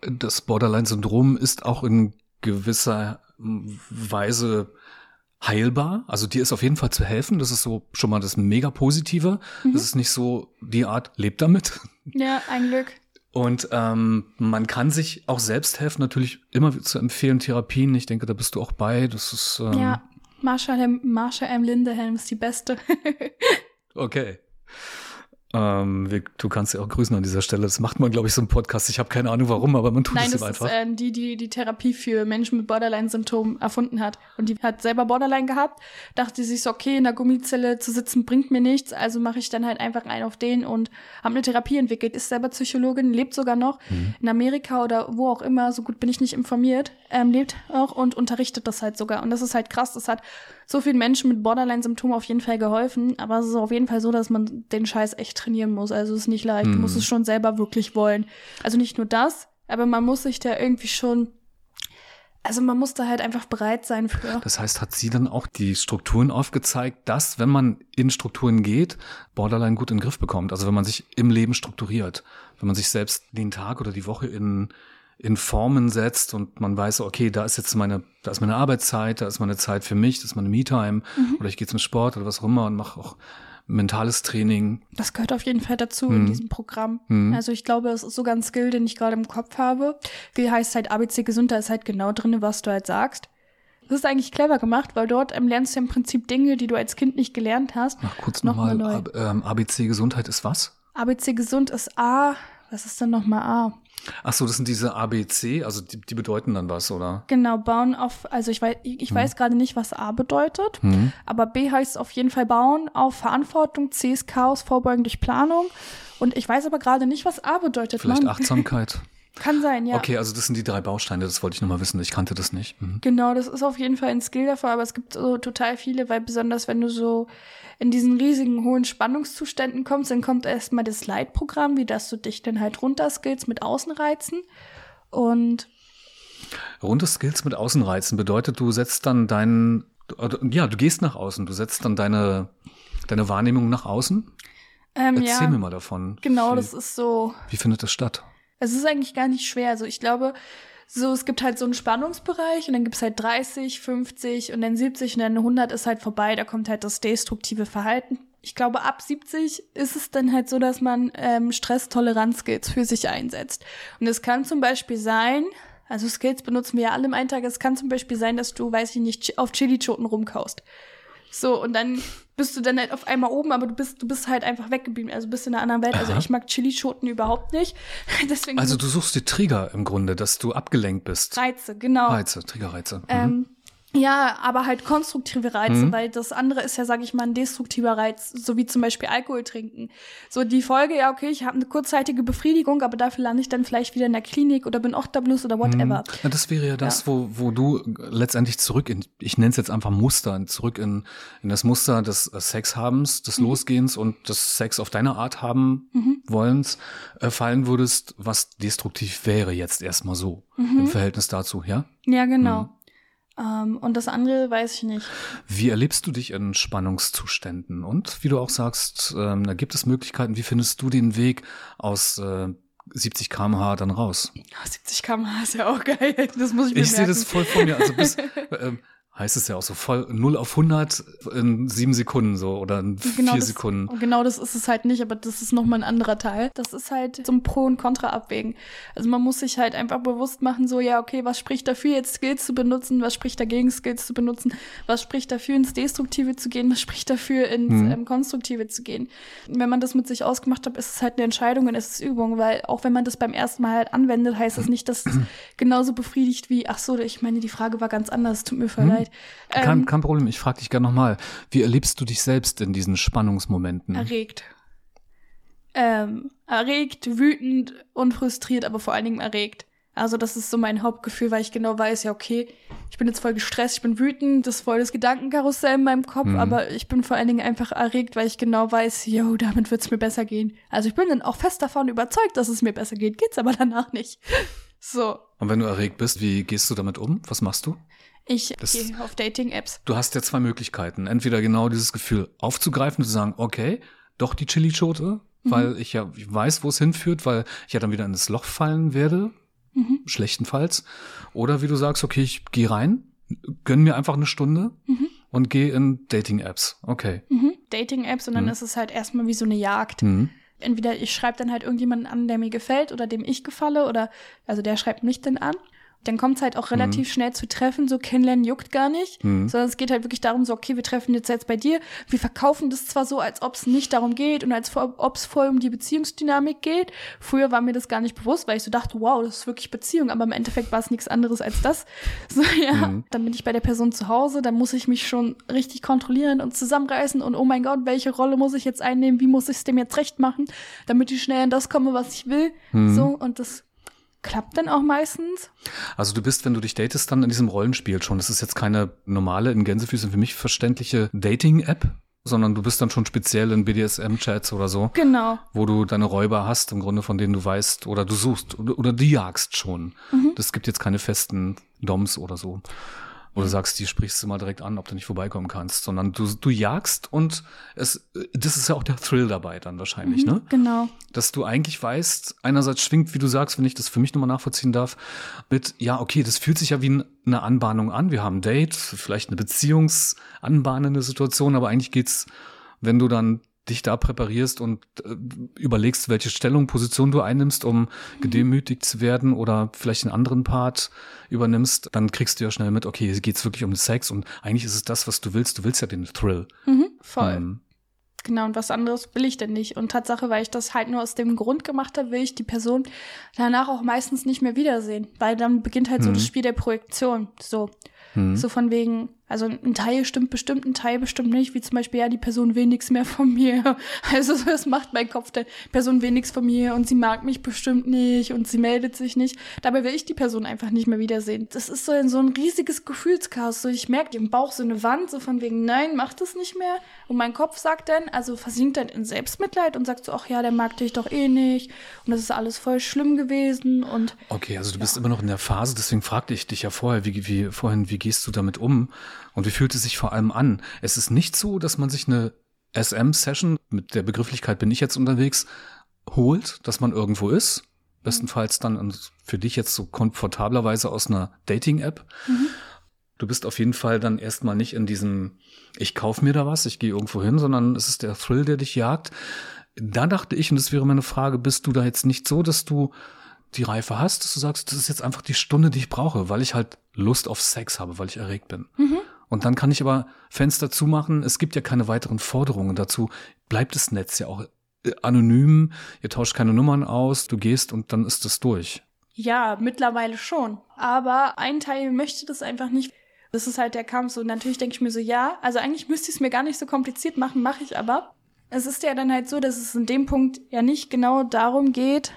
das Borderline-Syndrom ist auch in gewisser Weise heilbar. Also dir ist auf jeden Fall zu helfen. Das ist so schon mal das mega Positive. Mhm. Das ist nicht so die Art, lebt damit. Ja, ein Glück. Und ähm, man kann sich auch selbst helfen, natürlich immer zu empfehlen, Therapien. Ich denke, da bist du auch bei. Das ist ähm, ja, Marsha, Marsha M. Lindehelm ist die beste. okay. Ähm, wir, du kannst ja auch grüßen an dieser Stelle. Das macht man, glaube ich, so im Podcast. Ich habe keine Ahnung warum, aber man tut Nein, es einfach. Nein, das ist äh, die, die die Therapie für Menschen mit Borderline-Symptomen erfunden hat. Und die hat selber Borderline gehabt, dachte sich so, okay, in der Gummizelle zu sitzen bringt mir nichts, also mache ich dann halt einfach einen auf den und habe eine Therapie entwickelt. Ist selber Psychologin, lebt sogar noch mhm. in Amerika oder wo auch immer, so gut bin ich nicht informiert, ähm, lebt auch und unterrichtet das halt sogar. Und das ist halt krass, das hat so vielen Menschen mit Borderline-Symptomen auf jeden Fall geholfen, aber es ist auf jeden Fall so, dass man den Scheiß echt trainieren muss. Also es ist nicht leicht. Mhm. Du musst hm. es schon selber wirklich wollen. Also nicht nur das, aber man muss sich da irgendwie schon also man muss da halt einfach bereit sein für. Das heißt, hat sie dann auch die Strukturen aufgezeigt, dass, wenn man in Strukturen geht, Borderline gut in den Griff bekommt. Also wenn man sich im Leben strukturiert, wenn man sich selbst den Tag oder die Woche in in Formen setzt und man weiß, okay, da ist jetzt meine, da ist meine Arbeitszeit, da ist meine Zeit für mich, das ist meine Me-Time mhm. oder ich gehe zum Sport oder was auch immer und mache auch mentales Training. Das gehört auf jeden Fall dazu mhm. in diesem Programm. Mhm. Also ich glaube, das ist sogar ein Skill, den ich gerade im Kopf habe. Wie heißt halt ABC gesund, da ist halt genau drin, was du halt sagst. Das ist eigentlich clever gemacht, weil dort ähm, lernst du im Prinzip Dinge, die du als Kind nicht gelernt hast. Ach, kurz nochmal, noch Ab, ABC Gesundheit ist was? ABC Gesund ist A, was ist denn nochmal A? Ach so, das sind diese ABC, also die, die bedeuten dann was, oder? Genau, bauen auf, also ich weiß, ich hm. weiß gerade nicht, was A bedeutet, hm. aber B heißt auf jeden Fall bauen auf Verantwortung, C ist Chaos, Vorbeugen durch Planung und ich weiß aber gerade nicht, was A bedeutet. Vielleicht Mann. Achtsamkeit. Kann sein, ja. Okay, also das sind die drei Bausteine, das wollte ich nochmal wissen, ich kannte das nicht. Mhm. Genau, das ist auf jeden Fall ein Skill davon, aber es gibt so total viele, weil besonders wenn du so in diesen riesigen hohen Spannungszuständen kommst, dann kommt erstmal das Leitprogramm, wie dass du dich dann halt runterskillst mit Außenreizen und Runterskills mit Außenreizen bedeutet, du setzt dann deinen, ja, du gehst nach außen, du setzt dann deine, deine Wahrnehmung nach außen. Ähm, Erzähl ja, mir mal davon. Genau, wie, das ist so. Wie findet das statt? Es ist eigentlich gar nicht schwer. Also ich glaube, so, es gibt halt so einen Spannungsbereich und dann gibt's halt 30, 50 und dann 70 und dann 100 ist halt vorbei, da kommt halt das destruktive Verhalten. Ich glaube, ab 70 ist es dann halt so, dass man ähm, Stresstoleranz-Skills für sich einsetzt. Und es kann zum Beispiel sein, also Skills benutzen wir ja alle im Alltag, es kann zum Beispiel sein, dass du, weiß ich nicht, auf Chili-Choten rumkaust. So, und dann bist du dann halt auf einmal oben, aber du bist, du bist halt einfach weggeblieben, also bist in einer anderen Welt. Also Aha. Also ich mag Chilischoten überhaupt nicht. Deswegen also du suchst die Trigger im Grunde, dass du abgelenkt bist. Reize, genau. Reize, Triggerreize. Mhm. Ähm, ja, aber halt konstruktive Reize, mhm. weil das andere ist ja, sage ich mal, ein destruktiver Reiz, so wie zum Beispiel Alkohol trinken. So die Folge, ja, okay, ich habe eine kurzzeitige Befriedigung, aber dafür lande ich dann vielleicht wieder in der Klinik oder bin obdachlos oder whatever. Mhm. Ja, das wäre ja das, ja. Wo, wo du letztendlich zurück in, ich nenne es jetzt einfach Muster, zurück in, in das Muster des Sexhabens, des mhm. Losgehens und des Sex auf deine Art haben mhm. wollens äh, fallen würdest, was destruktiv wäre jetzt erstmal so im mhm. Verhältnis dazu, ja? Ja, genau. Mhm. Ähm, und das andere weiß ich nicht. Wie erlebst du dich in Spannungszuständen? Und wie du auch sagst, ähm, da gibt es Möglichkeiten. Wie findest du den Weg aus äh, 70 km/h dann raus? Ja, 70 km/h ist ja auch geil. Das muss ich mir Ich sehe das voll vor mir. Also bis, äh, heißt es ja auch so voll 0 auf 100 in sieben Sekunden so oder in genau vier das, Sekunden. Genau das ist es halt nicht, aber das ist nochmal ein anderer Teil. Das ist halt zum Pro und Contra abwägen. Also man muss sich halt einfach bewusst machen, so ja, okay, was spricht dafür, jetzt Skills zu benutzen, was spricht dagegen, Skills zu benutzen, was spricht dafür, ins Destruktive zu gehen, was spricht dafür, ins Mhm. ähm, Konstruktive zu gehen. Wenn man das mit sich ausgemacht hat, ist es halt eine Entscheidung und es ist Übung, weil auch wenn man das beim ersten Mal halt anwendet, heißt das nicht, dass es genauso befriedigt wie, ach so, ich meine, die Frage war ganz anders, tut mir voll Mhm. leid. Kein, Ähm, kein Problem, ich frage dich gerne nochmal. Wie erlebst du dich selbst in diesen Spannungsmomenten? erregt. Ähm, erregt, wütend und frustriert, aber vor allen Dingen erregt. Also das ist so mein Hauptgefühl, weil ich genau weiß, ja okay, ich bin jetzt voll gestresst, ich bin wütend, das ist voll das Gedankenkarussell in meinem Kopf, Mhm. aber ich bin vor allen Dingen einfach erregt, weil ich genau weiß, yo, damit wird's mir besser gehen. Also ich bin dann auch fest davon überzeugt, dass es mir besser geht, geht's aber danach nicht. So, Und wenn du erregt bist, wie gehst du damit um? Was machst du? Ich Das- gehe auf Dating-Apps. Du hast ja zwei Möglichkeiten. Entweder genau dieses Gefühl aufzugreifen und zu sagen, okay, doch die Chili-Schote, Mhm. weil ich ja weiß, wo es hinführt, weil ich ja dann wieder in das Loch fallen werde, Mhm. schlechtenfalls. Oder wie du sagst, okay, ich gehe rein, gönn mir einfach eine Stunde Mhm. und gehe in Dating-Apps. Okay. Mhm. Dating-Apps und dann Mhm. ist es halt erstmal wie so eine Jagd. Mhm. entweder ich schreibe dann halt irgendjemanden an, der mir gefällt oder dem ich gefalle oder also der schreibt mich dann an. Dann kommt es halt auch relativ schnell zu Treffen, so kennenlernen juckt gar nicht, Mhm. sondern es geht halt wirklich darum, so okay, wir treffen jetzt jetzt bei dir. Wir verkaufen das zwar so, als ob es nicht darum geht und als ob es voll um die Beziehungsdynamik geht. Früher war mir das gar nicht bewusst, weil ich so dachte, wow, das ist wirklich Beziehung, aber im Endeffekt war es nichts anderes als das. So ja, Mhm. dann bin ich bei der Person zu Hause, dann muss ich mich schon richtig kontrollieren und zusammenreißen und oh mein Gott, welche Rolle muss ich jetzt einnehmen, wie muss ich es dem jetzt recht machen, damit ich schnell an das komme, was ich will. Mhm. So und das klappt dann auch meistens. Also du bist, wenn du dich datest, dann in diesem Rollenspiel schon. Das ist jetzt keine normale, in Gänsefüßen für mich verständliche Dating-App, sondern du bist dann schon speziell in BDSM-Chats oder so, Genau. wo du deine Räuber hast, im Grunde von denen du weißt oder du suchst oder, oder die jagst schon. Mhm. Das gibt jetzt keine festen Doms oder so. Wo du sagst, die sprichst du mal direkt an, ob du nicht vorbeikommen kannst, sondern du, du jagst und es, das ist ja auch der Thrill dabei dann wahrscheinlich, Mhm, ne? Genau. dass du eigentlich weißt, einerseits schwingt, wie du sagst, wenn ich das für mich nochmal nachvollziehen darf, mit, ja, okay, das fühlt sich ja wie eine Anbahnung an. Wir haben ein Date, vielleicht eine beziehungsanbahnende Situation, aber eigentlich geht's, wenn du dann dich da präparierst und äh, überlegst, welche Stellung, Position du einnimmst, um gedemütigt zu werden oder vielleicht einen anderen Part übernimmst, dann kriegst du ja schnell mit, okay, hier geht's wirklich um Sex und eigentlich ist es das, was du willst. Du willst ja den Thrill. Mhm, voll. Ähm, Genau, und was anderes will ich denn nicht. Und Tatsache, weil ich das halt nur aus dem Grund gemacht habe, will ich die Person danach auch meistens nicht mehr wiedersehen. Weil dann beginnt halt so Mhm. das Spiel der Projektion. So. hm. So von wegen, also ein Teil stimmt bestimmt, ein Teil bestimmt nicht, wie zum Beispiel, ja, die Person will nichts mehr von mir. Also das macht mein Kopf, die Person will nichts von mir und sie mag mich bestimmt nicht und sie meldet sich nicht. Dabei will ich die Person einfach nicht mehr wiedersehen. Das ist so ein, so ein riesiges Gefühlschaos. So, ich merke im Bauch so eine Wand, so von wegen, nein, mach das nicht mehr. Und mein Kopf sagt dann, also versinkt dann in Selbstmitleid und sagt so, ach ja, der mag dich doch eh nicht. Und das ist alles voll schlimm gewesen und Okay, also du bist immer noch in der Phase, deswegen fragte ich dich ja vorher, wie, wie vorhin, wie gehst du damit um und wie fühlt es sich vor allem an? Es ist nicht so, dass man sich eine SM-Session, mit der Begrifflichkeit bin ich jetzt unterwegs, holt, dass man irgendwo ist. Bestenfalls dann für dich jetzt so komfortablerweise aus einer Dating-App. Du bist auf jeden Fall dann erstmal nicht in diesem, ich kauf mir da was, ich gehe irgendwo hin, sondern es ist der Thrill, der dich jagt. Da dachte ich, und das wäre meine Frage, bist du da jetzt nicht so, dass du die Reife hast, dass du sagst, das ist jetzt einfach die Stunde, die ich brauche, weil ich halt Lust auf Sex habe, weil ich erregt bin. Mhm. Und dann kann ich aber Fenster zumachen. Es gibt ja keine weiteren Forderungen dazu. Bleibt das Netz ja auch äh, anonym. Ihr tauscht keine Nummern aus. Du gehst und dann ist es durch. Ja, mittlerweile schon. Aber ein Teil möchte das einfach nicht. Das ist halt der Kampf. So, natürlich denke ich mir so, ja, also eigentlich müsste ich es mir gar nicht so kompliziert machen, mache ich aber. Es ist ja dann halt so, dass es in dem Punkt ja nicht genau darum geht,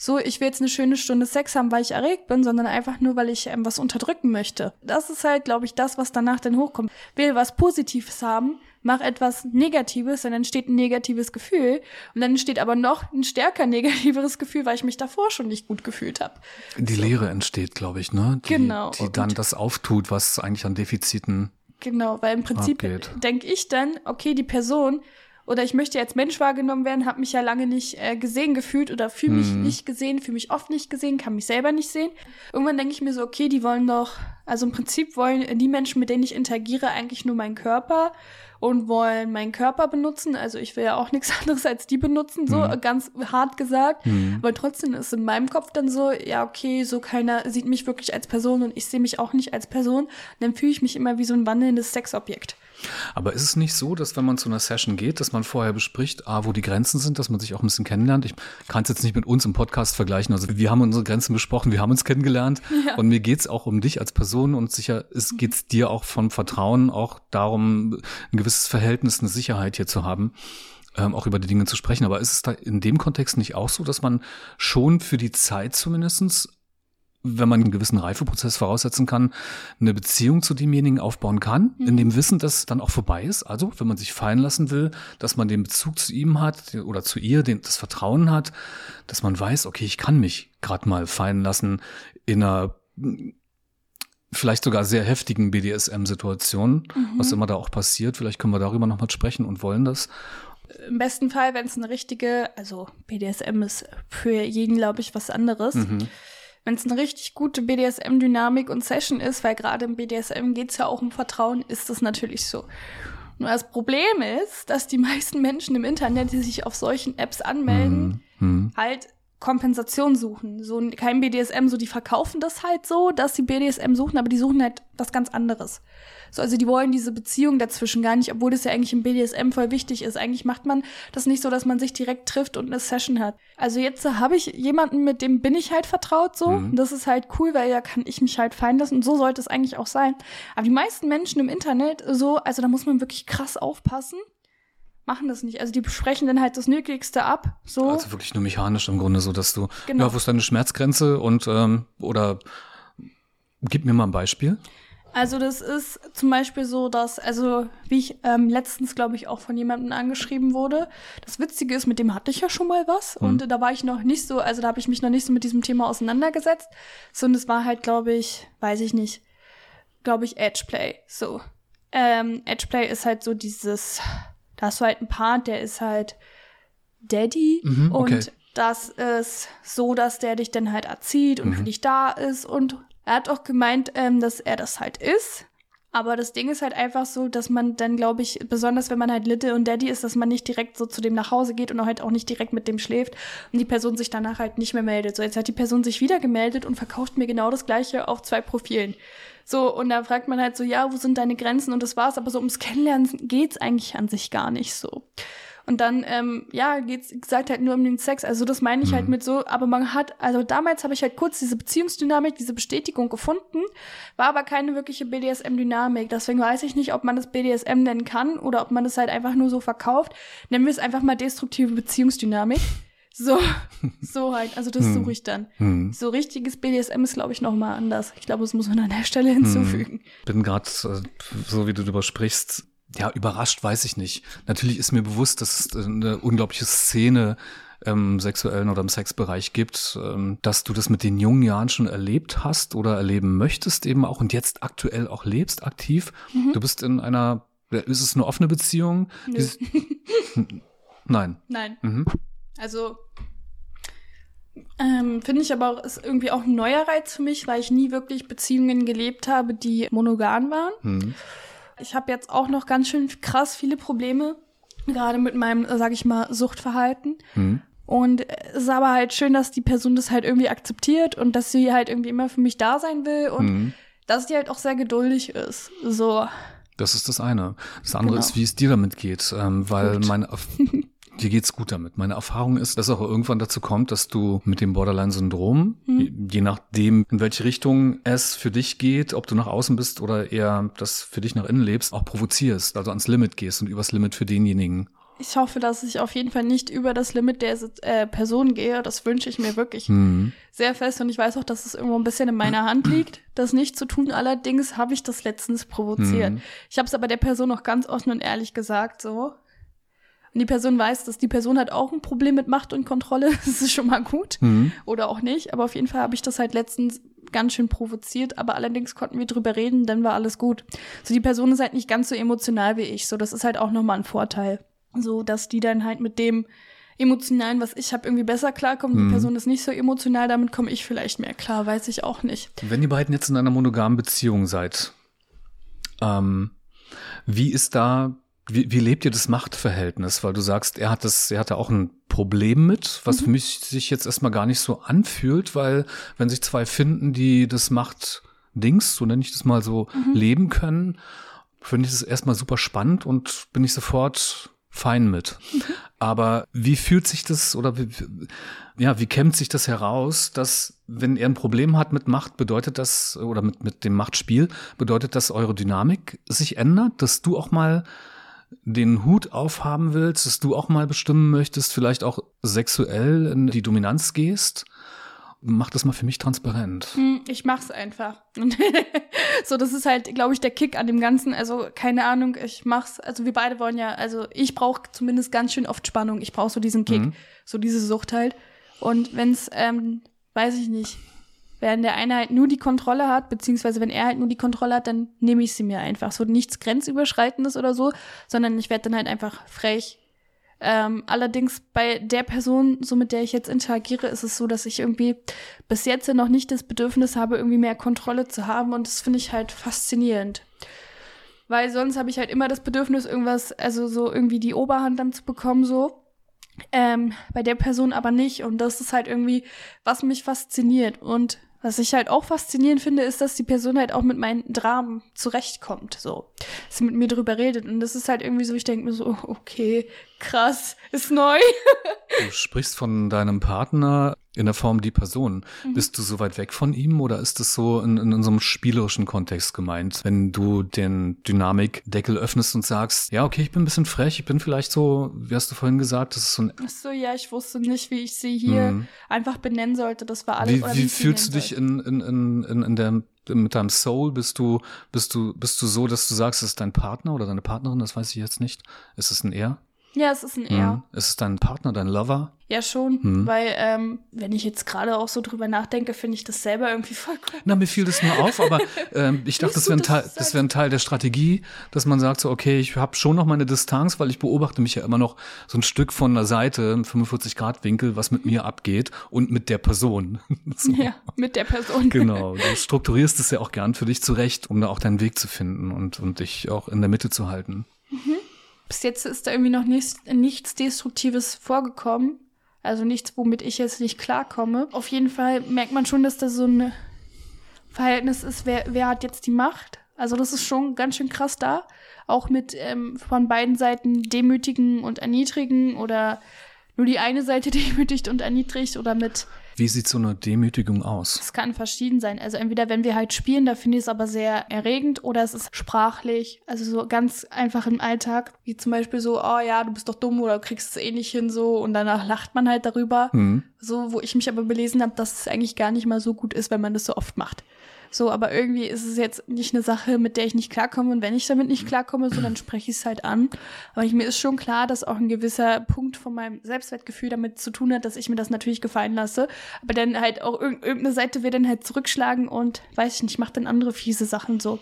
so, ich will jetzt eine schöne Stunde Sex haben, weil ich erregt bin, sondern einfach nur, weil ich ähm, was unterdrücken möchte. Das ist halt, glaube ich, das, was danach dann hochkommt. Will was Positives haben, mach etwas Negatives, dann entsteht ein negatives Gefühl und dann entsteht aber noch ein stärker negativeres Gefühl, weil ich mich davor schon nicht gut gefühlt habe. Die Leere entsteht, glaube ich, ne? Die, Genau. Die dann das auftut, was eigentlich an Defiziten. Genau, weil im Prinzip denke ich dann, okay, die Person oder ich möchte als Mensch wahrgenommen werden, habe mich ja lange nicht äh, gesehen gefühlt oder fühle mich Mhm. nicht gesehen, fühle mich oft nicht gesehen, kann mich selber nicht sehen. Irgendwann denke ich mir so, okay, die wollen doch, also im Prinzip wollen die Menschen, mit denen ich interagiere, eigentlich nur meinen Körper und wollen meinen Körper benutzen. Also ich will ja auch nichts anderes als die benutzen, so Mhm. ganz hart gesagt. Mhm. Aber trotzdem ist in meinem Kopf dann so, ja, okay, so keiner sieht mich wirklich als Person und ich sehe mich auch nicht als Person. Und dann fühle ich mich immer wie so ein wandelndes Sexobjekt. Aber ist es nicht so, dass wenn man zu einer Session geht, dass man vorher bespricht, ah, wo die Grenzen sind, dass man sich auch ein bisschen kennenlernt? Ich kann es jetzt nicht mit uns im Podcast vergleichen. Also wir haben unsere Grenzen besprochen, wir haben uns kennengelernt. Ja. Und mir geht's auch um dich als Person und sicher es geht's dir auch von Vertrauen, auch darum, ein gewisses Verhältnis, eine Sicherheit hier zu haben. Ähm, auch über die Dinge zu sprechen. Aber ist es da in dem Kontext nicht auch so, dass man schon für die Zeit zumindestens wenn man einen gewissen Reifeprozess voraussetzen kann, eine Beziehung zu demjenigen aufbauen kann, in dem Wissen, dass dann auch vorbei ist. Also, wenn man sich fallen lassen will, dass man den Bezug zu ihm hat oder zu ihr, den, das Vertrauen hat, dass man weiß, okay, ich kann mich gerade mal fallen lassen in einer vielleicht sogar sehr heftigen BDSM-Situation, was immer da auch passiert. Vielleicht können wir darüber nochmal sprechen und wollen das. Im besten Fall, wenn es eine richtige, also BDSM ist für jeden, glaube ich, was anderes. Mhm. Wenn es eine richtig gute BDSM-Dynamik und Session ist, weil gerade im BDSM geht es ja auch um Vertrauen, ist das natürlich so. Nur das Problem ist, dass die meisten Menschen im Internet, die sich auf solchen Apps anmelden, Mhm. halt Kompensation suchen. So ein- kein BDSM, so die verkaufen das halt so, dass sie BDSM suchen, aber die suchen halt was ganz anderes. So, also die wollen diese Beziehung dazwischen gar nicht, obwohl das ja eigentlich im BDSM voll wichtig ist. Eigentlich macht man das nicht so, dass man sich direkt trifft und eine Session hat. Also jetzt äh, habe ich jemanden, mit dem bin ich halt vertraut so. Mhm. Das ist halt cool, weil ja kann ich mich halt fallen lassen. Und so sollte es eigentlich auch sein. Aber die meisten Menschen im Internet so, also da muss man wirklich krass aufpassen, machen das nicht. Also die besprechen dann halt das Nötigste ab. So. Also wirklich nur mechanisch im Grunde, so dass du, Genau. ja, wo ist deine Schmerzgrenze und ähm, oder gib mir mal ein Beispiel. Also das ist zum Beispiel so, dass, also wie ich ähm, letztens, glaube ich, auch von jemandem angeschrieben wurde. Das Witzige ist, mit dem hatte ich ja schon mal was und äh, da war ich noch nicht so, also da habe ich mich noch nicht so mit diesem Thema auseinandergesetzt. So, und es war halt, glaube ich, weiß ich nicht, glaube ich, Edgeplay. So. Ähm, Edgeplay ist halt so dieses, da hast du halt einen Part, der ist halt Daddy Mhm, okay. und das ist so, dass der dich dann halt erzieht und für dich da ist und er hat auch gemeint, ähm, dass er das halt ist. Aber das Ding ist halt einfach so, dass man dann, glaube ich, besonders wenn man halt Little und Daddy ist, dass man nicht direkt so zu dem nach Hause geht und halt auch nicht direkt mit dem schläft und die Person sich danach halt nicht mehr meldet. So, jetzt hat die Person sich wieder gemeldet und verkauft mir genau das Gleiche auf zwei Profilen. So, und da fragt man halt so, ja, wo sind deine Grenzen? Und das war's. Aber so ums Kennenlernen geht's eigentlich an sich gar nicht so. Und dann, ähm, ja, geht's, wie gesagt, halt nur um den Sex. Also das meine ich halt mit so, aber man hat, also damals habe ich halt kurz diese Beziehungsdynamik, diese Bestätigung gefunden, war aber keine wirkliche BDSM-Dynamik. Deswegen weiß ich nicht, ob man das BDSM nennen kann oder ob man das halt einfach nur so verkauft. Nennen wir es einfach mal destruktive Beziehungsdynamik. So, so halt, also das suche ich dann. Hm. So richtiges BDSM ist, glaube ich, noch mal anders. Ich glaube, das muss man an der Stelle hinzufügen. Bin gerade, äh, so wie du darüber sprichst, ja, überrascht weiß ich nicht. Natürlich ist mir bewusst, dass es eine unglaubliche Szene im sexuellen oder im Sexbereich gibt, ähm, dass du das mit den jungen Jahren schon erlebt hast oder erleben möchtest eben auch und jetzt aktuell auch lebst, aktiv. Du bist in einer, ist es eine offene Beziehung? Dieses- Nein. Nein. Mhm. Also ähm, finde ich aber auch, ist irgendwie auch ein neuer Reiz für mich, weil ich nie wirklich Beziehungen gelebt habe, die monogam waren. Mhm. Ich habe jetzt auch noch ganz schön krass viele Probleme, gerade mit meinem, äh, sag ich mal, Suchtverhalten. Mhm. Und es ist aber halt schön, dass die Person das halt irgendwie akzeptiert und dass sie halt irgendwie immer für mich da sein will und Mhm. dass die halt auch sehr geduldig ist. So. Das ist das eine. Das andere Genau. ist, wie es dir damit geht, ähm, weil Gut. meine dir geht's gut damit. Meine Erfahrung ist, dass auch irgendwann dazu kommt, dass du mit dem Borderline-Syndrom, Mhm. je, nachdem, in welche Richtung es für dich geht, ob du nach außen bist oder eher das für dich nach innen lebst, auch provozierst, also ans Limit gehst und übers Limit für denjenigen. Ich hoffe, dass ich auf jeden Fall nicht über das Limit der äh, Person gehe. Das wünsche ich mir wirklich Mhm. sehr fest und ich weiß auch, dass es irgendwo ein bisschen in meiner Hand liegt, das nicht zu tun. Allerdings habe ich das letztens provoziert. Mhm. Ich habe es aber der Person auch ganz offen und ehrlich gesagt, so. Und die Person weiß, dass die Person hat auch ein Problem mit Macht und Kontrolle. Das ist schon mal gut. Mhm. Oder auch nicht. Aber auf jeden Fall habe ich das halt letztens ganz schön provoziert. Aber allerdings konnten wir drüber reden, dann war alles gut. So, die Person ist halt nicht ganz so emotional wie ich. So, das ist halt auch nochmal ein Vorteil. So, dass die dann halt mit dem emotionalen, was ich habe, irgendwie besser klarkommen. Die Mhm. Person ist nicht so emotional, damit komme ich vielleicht mehr klar, weiß ich auch nicht. Wenn ihr beiden jetzt in einer monogamen Beziehung seid, ähm, wie ist da, wie, wie lebt ihr das Machtverhältnis? Weil du sagst, er hat das, er hatte auch ein Problem mit, was für mich sich jetzt erstmal gar nicht so anfühlt, weil wenn sich zwei finden, die das Machtdings, so nenne ich das mal so, leben können, finde ich das erstmal super spannend und bin ich sofort fein mit. Aber wie fühlt sich das oder wie, ja, wie kämmt sich das heraus, dass wenn er ein Problem hat mit Macht, bedeutet das, oder mit, mit dem Machtspiel, bedeutet das eure Dynamik sich ändert, dass du auch mal den Hut aufhaben willst, dass du auch mal bestimmen möchtest, vielleicht auch sexuell in die Dominanz gehst? Mach das mal für mich transparent. Hm, Ich mach's einfach. So, das ist halt, glaube ich, der Kick an dem Ganzen. Also, keine Ahnung, ich mach's. Also, wir beide wollen ja, also ich brauche zumindest ganz schön oft Spannung. Ich brauche so diesen Kick, Mhm. so diese Sucht halt. Und wenn's, ähm, weiß ich nicht, wenn der eine halt nur die Kontrolle hat, beziehungsweise wenn er halt nur die Kontrolle hat, dann nehme ich sie mir einfach. So nichts Grenzüberschreitendes oder so, sondern ich werde dann halt einfach frech. Ähm, allerdings bei der Person, so mit der ich jetzt interagiere, ist es so, dass ich irgendwie bis jetzt noch nicht das Bedürfnis habe, irgendwie mehr Kontrolle zu haben und das finde ich halt faszinierend. Weil sonst habe ich halt immer das Bedürfnis, irgendwas, also so irgendwie die Oberhand dann zu bekommen, so. Ähm, bei der Person aber nicht. Und das ist halt irgendwie, was mich fasziniert. Und was ich halt auch faszinierend finde, ist, dass die Person halt auch mit meinen Dramen zurechtkommt, so. Dass sie mit mir drüber redet. Und das ist halt irgendwie so, ich denke mir so, okay, krass, ist neu. Du sprichst von deinem Partner in der Form die Person. Mhm. Bist du so weit weg von ihm oder ist das so in, in, in so einem spielerischen Kontext gemeint? Wenn du den Dynamikdeckel öffnest und sagst, ja, okay, ich bin ein bisschen frech, ich bin vielleicht so, wie hast du vorhin gesagt, das ist so ein Ach so, ja, ich wusste nicht, wie ich sie hier Mhm. einfach benennen sollte. Das war alles. Wie, wie fühlst du dich in, in, in, in, in der, mit deinem Soul? Bist du, bist du, bist du so, dass du sagst, es ist dein Partner oder deine Partnerin? Das weiß ich jetzt nicht. Ist es ein Er? Ja, es ist ein Er. Mhm. Ist es dein Partner, dein Lover? Ja, schon. Mhm. Weil, ähm, wenn ich jetzt gerade auch so drüber nachdenke, finde ich das selber irgendwie voll cool. Na, mir fiel das nur auf, aber ähm, ich dachte, das wäre ein, Teil, das wäre ein Teil der Strategie, dass man sagt so, okay, ich habe schon noch meine Distanz, weil ich beobachte mich ja immer noch so ein Stück von der Seite, im 45-Grad-Winkel, was mit mir abgeht und mit der Person. so. Ja, mit der Person. Genau, du strukturierst es ja auch gern für dich zurecht, um da auch deinen Weg zu finden und, und dich auch in der Mitte zu halten. Bis jetzt ist da irgendwie noch nichts, nichts Destruktives vorgekommen. Also nichts, womit ich jetzt nicht klarkomme. Auf jeden Fall merkt man schon, dass da so ein Verhältnis ist, wer, wer hat jetzt die Macht. Also das ist schon ganz schön krass da. Auch mit ähm, von beiden Seiten demütigen und erniedrigen oder nur die eine Seite demütigt und erniedrigt oder mit Wie sieht so eine Demütigung aus? Es kann verschieden sein. Also entweder wenn wir halt spielen, da finde ich es aber sehr erregend oder es ist sprachlich, also so ganz einfach im Alltag, wie zum Beispiel so, oh ja, du bist doch dumm oder du kriegst es eh nicht hin so und danach lacht man halt darüber. Hm. So, wo ich mich aber belesen habe, dass es eigentlich gar nicht mal so gut ist, wenn man das so oft macht. So, aber irgendwie ist es jetzt nicht eine Sache, mit der ich nicht klarkomme. Und wenn ich damit nicht klarkomme, so, dann spreche ich es halt an. Aber ich, mir ist schon klar, dass auch ein gewisser Punkt von meinem Selbstwertgefühl damit zu tun hat, dass ich mir das natürlich gefallen lasse. Aber dann halt auch irg irgendeine Seite wird dann halt zurückschlagen und weiß ich nicht, macht dann andere fiese Sachen so.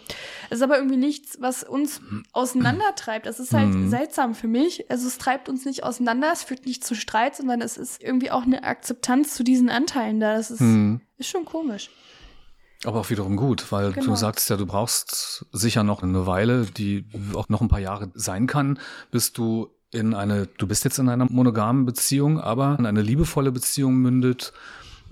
Es ist aber irgendwie nichts, was uns auseinandertreibt. Es ist halt Mhm. seltsam für mich. Also es treibt uns nicht auseinander, es führt nicht zu Streit, sondern es ist irgendwie auch eine Akzeptanz zu diesen Anteilen da. Das ist, Hm. ist schon komisch. Aber auch wiederum gut, weil Genau. du sagst ja, du brauchst sicher noch eine Weile, die auch noch ein paar Jahre sein kann, bis du in eine, du bist jetzt in einer monogamen Beziehung, aber in eine liebevolle Beziehung mündet,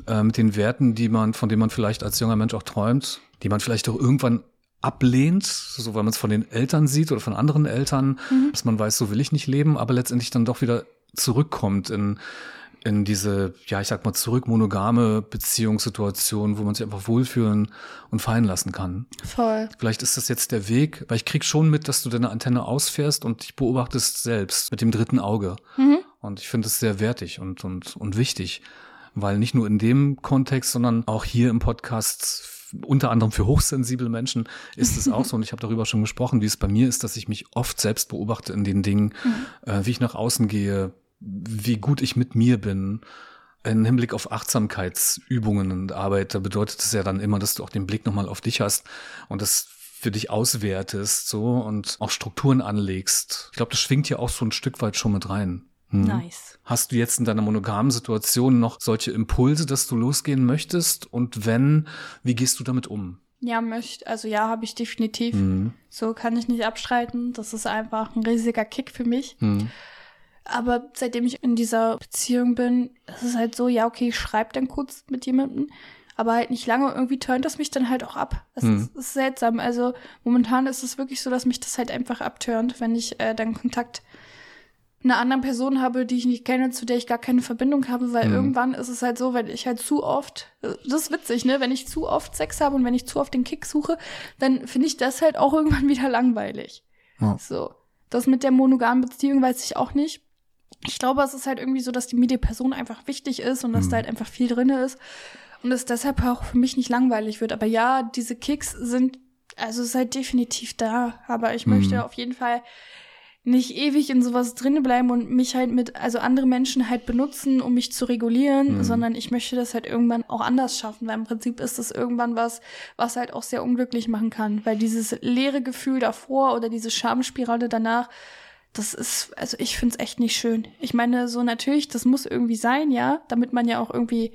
äh, mit den Werten, die man, von denen man vielleicht als junger Mensch auch träumt, die man vielleicht auch irgendwann ablehnt, so weil man es von den Eltern sieht oder von anderen Eltern, dass man weiß, so will ich nicht leben, aber letztendlich dann doch wieder zurückkommt in in diese, ja, ich sag mal, zurück monogame Beziehungssituation, wo man sich einfach wohlfühlen und fallen lassen kann. Voll. Vielleicht ist das jetzt der Weg, weil ich krieg schon mit, dass du deine Antenne ausfährst und dich beobachtest selbst mit dem dritten Auge. Mhm. Und ich finde es sehr wertig und, und, und wichtig, weil nicht nur in dem Kontext, sondern auch hier im Podcast unter anderem für hochsensible Menschen ist es auch so, und ich habe darüber schon gesprochen, wie es bei mir ist, dass ich mich oft selbst beobachte in den Dingen, äh, wie ich nach außen gehe, wie gut ich mit mir bin. Im Hinblick auf Achtsamkeitsübungen und Arbeit, da bedeutet es ja dann immer, dass du auch den Blick nochmal auf dich hast. Und das für dich auswertest so und auch Strukturen anlegst. Ich glaube, das schwingt ja auch so ein Stück weit schon mit rein. Hm. Nice. Hast du jetzt in deiner monogamen Situation noch solche Impulse, dass du losgehen möchtest? Und wenn, wie gehst du damit um? Ja, möchte, also ja, habe ich definitiv. Mhm. So kann ich nicht abstreiten. Das ist einfach ein riesiger Kick für mich. Mhm. Aber seitdem ich in dieser Beziehung bin, ist es halt so, ja, okay, ich schreibe dann kurz mit jemandem, aber halt nicht lange. Irgendwie turnt das mich dann halt auch ab. Das mhm. ist, ist, seltsam. Also momentan ist es wirklich so, dass mich das halt einfach abturnt, wenn ich äh, dann Kontakt einer anderen Person habe, die ich nicht kenne, zu der ich gar keine Verbindung habe, weil mhm. irgendwann ist es halt so, wenn ich halt zu oft, das ist witzig, ne, wenn ich zu oft Sex habe und wenn ich zu oft den Kick suche, dann finde ich das halt auch irgendwann wieder langweilig. Ja. So. Das mit der monogamen Beziehung weiß ich auch nicht. Ich glaube, es ist halt irgendwie so, dass die Medienperson einfach wichtig ist und dass mhm. da halt einfach viel drin ist und es deshalb auch für mich nicht langweilig wird. Aber ja, diese Kicks sind, also es ist halt definitiv da. Aber ich mhm. möchte auf jeden Fall nicht ewig in sowas drin bleiben und mich halt mit, also andere Menschen halt benutzen, um mich zu regulieren, mhm. sondern ich möchte das halt irgendwann auch anders schaffen, weil im Prinzip ist das irgendwann was, was halt auch sehr unglücklich machen kann, weil dieses leere Gefühl davor oder diese Schamspirale danach, das ist, also ich find's echt nicht schön. Ich meine, so natürlich, das muss irgendwie sein, ja, damit man ja auch irgendwie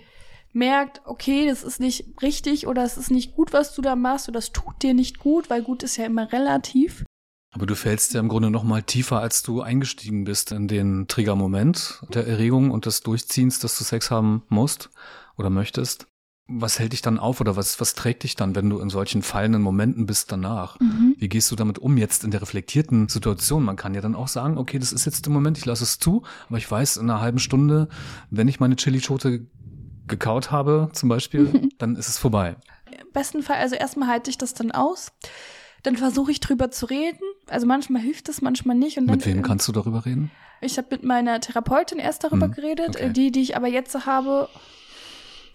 merkt, okay, das ist nicht richtig oder es ist nicht gut, was du da machst oder das tut dir nicht gut, weil gut ist ja immer relativ. Aber du fällst ja im Grunde noch mal tiefer, als du eingestiegen bist in den Triggermoment der Erregung und des Durchziehens, dass du Sex haben musst oder möchtest. Was hält dich dann auf oder was, was trägt dich dann, wenn du in solchen fallenden Momenten bist danach? Mhm. Wie gehst du damit um jetzt in der reflektierten Situation? Man kann ja dann auch sagen, okay, das ist jetzt der Moment, ich lasse es zu, aber ich weiß, in einer halben Stunde, wenn ich meine Chili-Schote gekaut habe, zum Beispiel, dann ist es vorbei. Im besten Fall, also erstmal halte ich das dann aus dann versuche ich drüber zu reden. Also manchmal hilft es, manchmal nicht. Und dann, mit wem kannst du darüber reden? Ich habe mit meiner Therapeutin erst darüber hm, geredet. Okay. Die, die ich aber jetzt habe,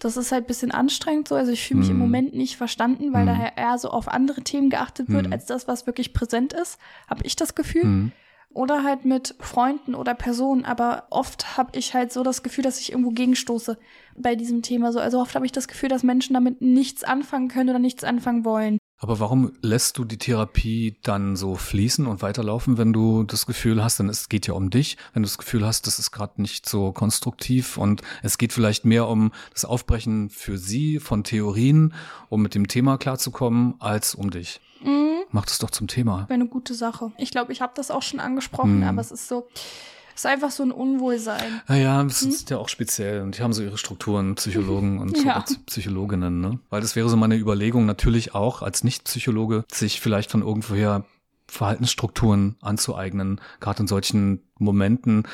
das ist halt ein bisschen anstrengend so. Also ich fühle mich hm. im Moment nicht verstanden, weil hm. daher eher so auf andere Themen geachtet wird, hm. als das, was wirklich präsent ist, habe ich das Gefühl. Hm. Oder halt mit Freunden oder Personen, aber oft habe ich halt so das Gefühl, dass ich irgendwo gegenstoße bei diesem Thema. So, also oft habe ich das Gefühl, dass Menschen damit nichts anfangen können oder nichts anfangen wollen. Aber warum lässt du die Therapie dann so fließen und weiterlaufen, wenn du das Gefühl hast, denn es geht ja um dich, wenn du das Gefühl hast, das ist gerade nicht so konstruktiv und es geht vielleicht mehr um das Aufbrechen für sie von Theorien, um mit dem Thema klarzukommen, als um dich? Mhm. Mach das doch zum Thema. Wäre eine gute Sache. Ich glaube, ich habe das auch schon angesprochen, mhm. aber es ist so, ist einfach so ein Unwohlsein. Naja, das hm? ist ja auch speziell. Und die haben so ihre Strukturen, Psychologen und ja. Psychologinnen, ne? Weil das wäre so meine Überlegung, natürlich auch als Nicht-Psychologe, sich vielleicht von irgendwoher Verhaltensstrukturen anzueignen, gerade in solchen Momenten.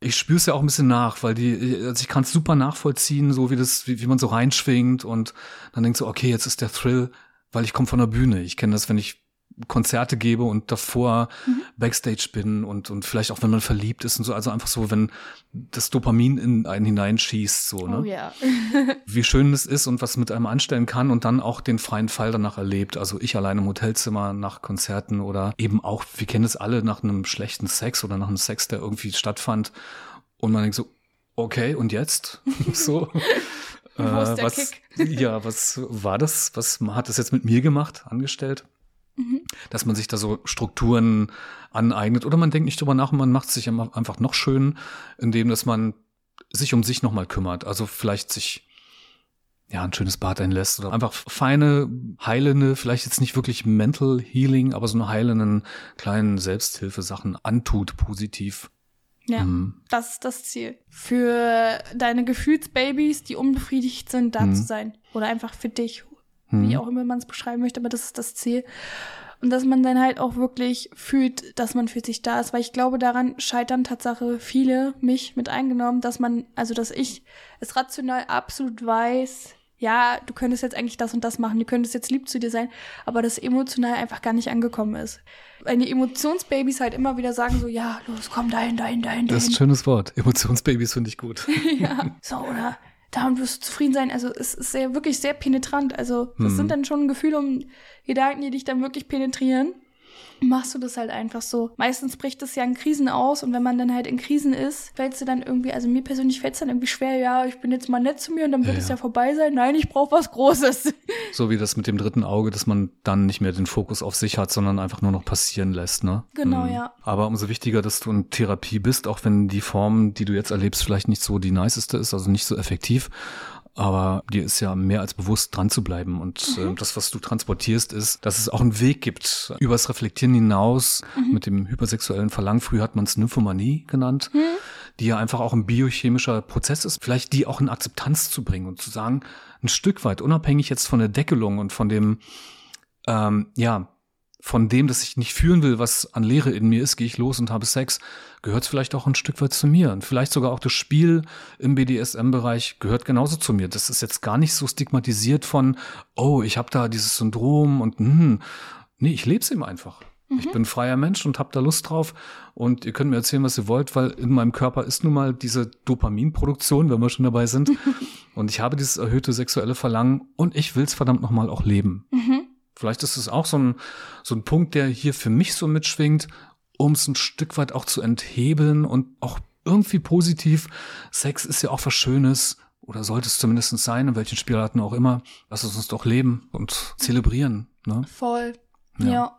Ich spüre es ja auch ein bisschen nach, weil die, also ich kann es super nachvollziehen, so wie das, wie, wie man so reinschwingt und dann denkt so, okay, jetzt ist der Thrill, weil ich komme von der Bühne. Ich kenne das, wenn ich Konzerte gebe und davor mhm. Backstage bin und, und vielleicht auch, wenn man verliebt ist und so. Also einfach so, wenn das Dopamin in einen hineinschießt, so, ne? Oh ja. Wie schön es ist und was mit einem anstellen kann und dann auch den freien Fall danach erlebt. Also ich allein im Hotelzimmer nach Konzerten oder eben auch, wir kennen es alle, nach einem schlechten Sex oder nach einem Sex, der irgendwie stattfand. Und man denkt so, okay, und jetzt? so. Wo ist der was, Kick? ja, was war das? Was hat das jetzt mit mir gemacht, angestellt? Mhm. Dass man sich da so Strukturen aneignet oder man denkt nicht drüber nach und man macht es sich einfach noch schön, indem dass man sich um sich nochmal kümmert. Also vielleicht sich ja, ein schönes Bad einlässt oder einfach feine, heilende, vielleicht jetzt nicht wirklich Mental Healing, aber so eine heilenden kleinen Selbsthilfesachen antut, positiv. Ja, mhm. das ist das Ziel. Für deine Gefühlsbabys, die unbefriedigt sind, da mhm. zu sein. Oder einfach für dich mhm. wie auch immer man es beschreiben möchte, aber das ist das Ziel. Und dass man dann halt auch wirklich fühlt, dass man für sich da ist, weil ich glaube, daran scheitern Tatsache viele, mich mit eingenommen, dass man, also dass ich es rational absolut weiß, ja, du könntest jetzt eigentlich das und das machen, du könntest jetzt lieb zu dir sein, aber das emotional einfach gar nicht angekommen ist. Weil die Emotionsbabys halt immer wieder sagen so, ja, los, komm dahin, dahin, dahin, dahin. Das ist ein schönes Wort. Emotionsbabys finde ich gut. ja, so, oder darum wirst du zufrieden sein. Also es ist sehr, wirklich sehr penetrant. Also das hm. sind dann schon Gefühle und Gedanken, die dich dann wirklich penetrieren. Machst du das halt einfach so. Meistens bricht es ja in Krisen aus und wenn man dann halt in Krisen ist, fällt es dir dann irgendwie, also mir persönlich fällt es dann irgendwie schwer, ja, ich bin jetzt mal nett zu mir und dann wird ja, es ja vorbei sein. Nein, ich brauche was Großes. So wie das mit dem dritten Auge, dass man dann nicht mehr den Fokus auf sich hat, sondern einfach nur noch passieren lässt, ne? Genau, mhm. ja. Aber umso wichtiger, dass du in Therapie bist, auch wenn die Form, die du jetzt erlebst, vielleicht nicht so die niceste ist, also nicht so effektiv aber dir ist ja mehr als bewusst dran zu bleiben. Und mhm. äh, das, was du transportierst, ist, dass es auch einen Weg gibt, übers Reflektieren hinaus mhm. mit dem hypersexuellen Verlangen. Früher hat man es Nymphomanie genannt, mhm. die ja einfach auch ein biochemischer Prozess ist, vielleicht die auch in Akzeptanz zu bringen und zu sagen, ein Stück weit, unabhängig jetzt von der Deckelung und von dem, ähm, ja, von dem, dass ich nicht fühlen will, was an Leere in mir ist, gehe ich los und habe Sex, gehört es vielleicht auch ein Stück weit zu mir. Und vielleicht sogar auch das Spiel im BDSM-Bereich gehört genauso zu mir. Das ist jetzt gar nicht so stigmatisiert von, oh, ich habe da dieses Syndrom und hm, nee, ich lebe es eben einfach. Mhm. Ich bin freier Mensch und habe da Lust drauf. Und ihr könnt mir erzählen, was ihr wollt, weil in meinem Körper ist nun mal diese Dopaminproduktion, wenn wir schon dabei sind. und ich habe dieses erhöhte sexuelle Verlangen und ich will es verdammt nochmal auch leben. Mhm. Vielleicht ist es auch so ein, so ein Punkt, der hier für mich so mitschwingt, um es ein Stück weit auch zu enthebeln und auch irgendwie positiv. Sex ist ja auch was Schönes oder sollte es zumindest sein, in welchen Spielarten auch immer. Lass es uns doch leben und zelebrieren. Ne? Voll. Ja. ja.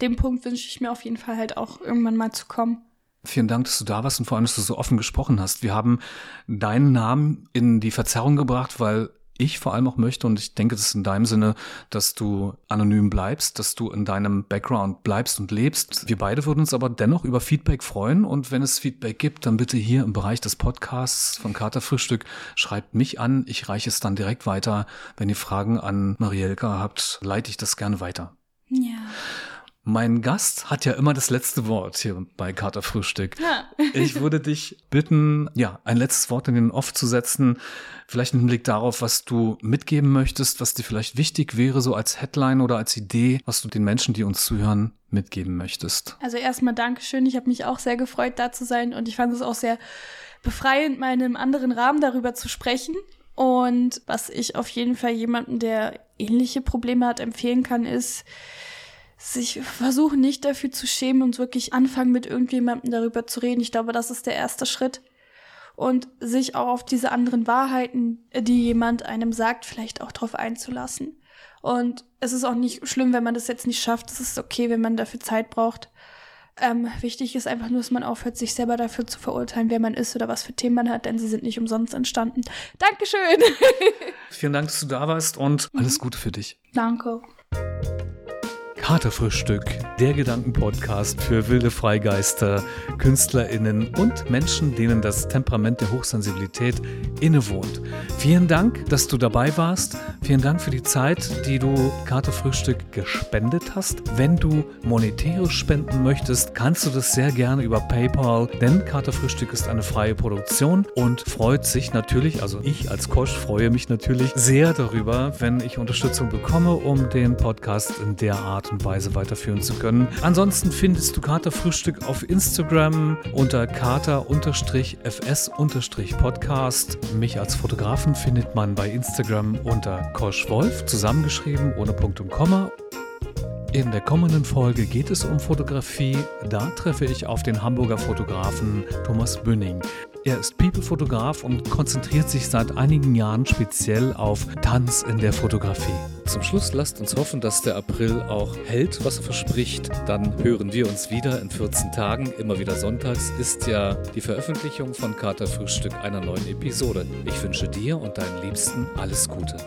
Dem Punkt wünsche ich mir auf jeden Fall halt auch irgendwann mal zu kommen. Vielen Dank, dass du da warst und vor allem, dass du so offen gesprochen hast. Wir haben deinen Namen in die Verzerrung gebracht, weil ich vor allem auch möchte, und ich denke, das ist in deinem Sinne, dass du anonym bleibst, dass du in deinem Background bleibst und lebst. Wir beide würden uns aber dennoch über Feedback freuen. Und wenn es Feedback gibt, dann bitte hier im Bereich des Podcasts von Kater Frühstück schreibt mich an. Ich reiche es dann direkt weiter. Wenn ihr Fragen an Marielka habt, leite ich das gerne weiter. Ja. Mein Gast hat ja immer das letzte Wort hier bei Kater Frühstück. Ja. ich würde dich bitten, ja, ein letztes Wort in den Off zu setzen. Vielleicht einen Blick darauf, was du mitgeben möchtest, was dir vielleicht wichtig wäre, so als Headline oder als Idee, was du den Menschen, die uns zuhören, mitgeben möchtest. Also erstmal Dankeschön. Ich habe mich auch sehr gefreut, da zu sein und ich fand es auch sehr befreiend, mal in einem anderen Rahmen darüber zu sprechen. Und was ich auf jeden Fall jemandem, der ähnliche Probleme hat, empfehlen kann, ist, sich versuchen nicht dafür zu schämen und wirklich anfangen mit irgendjemandem darüber zu reden. Ich glaube, das ist der erste Schritt. Und sich auch auf diese anderen Wahrheiten, die jemand einem sagt, vielleicht auch drauf einzulassen. Und es ist auch nicht schlimm, wenn man das jetzt nicht schafft. Es ist okay, wenn man dafür Zeit braucht. Ähm, wichtig ist einfach nur, dass man aufhört, sich selber dafür zu verurteilen, wer man ist oder was für Themen man hat, denn sie sind nicht umsonst entstanden. Dankeschön. Vielen Dank, dass du da warst und alles Gute für dich. Danke. Katerfrühstück, der Gedankenpodcast für wilde Freigeister, KünstlerInnen und Menschen, denen das Temperament der Hochsensibilität innewohnt. Vielen Dank, dass du dabei warst. Vielen Dank für die Zeit, die du Katerfrühstück gespendet hast. Wenn du monetäre spenden möchtest, kannst du das sehr gerne über PayPal, denn Katerfrühstück ist eine freie Produktion und freut sich natürlich, also ich als Kosch freue mich natürlich sehr darüber, wenn ich Unterstützung bekomme, um den Podcast in der Art und Weise weiterführen zu können. Ansonsten findest du Katerfrühstück auf Instagram unter kater-fs-podcast. Mich als Fotografen findet man bei Instagram unter Koschwolf, zusammengeschrieben ohne Punkt und Komma. In der kommenden Folge geht es um Fotografie. Da treffe ich auf den Hamburger Fotografen Thomas Bünning. Er ist People-Fotograf und konzentriert sich seit einigen Jahren speziell auf Tanz in der Fotografie. Zum Schluss lasst uns hoffen, dass der April auch hält, was er verspricht. Dann hören wir uns wieder in 14 Tagen. Immer wieder sonntags ist ja die Veröffentlichung von Kater Frühstück einer neuen Episode. Ich wünsche dir und deinen Liebsten alles Gute.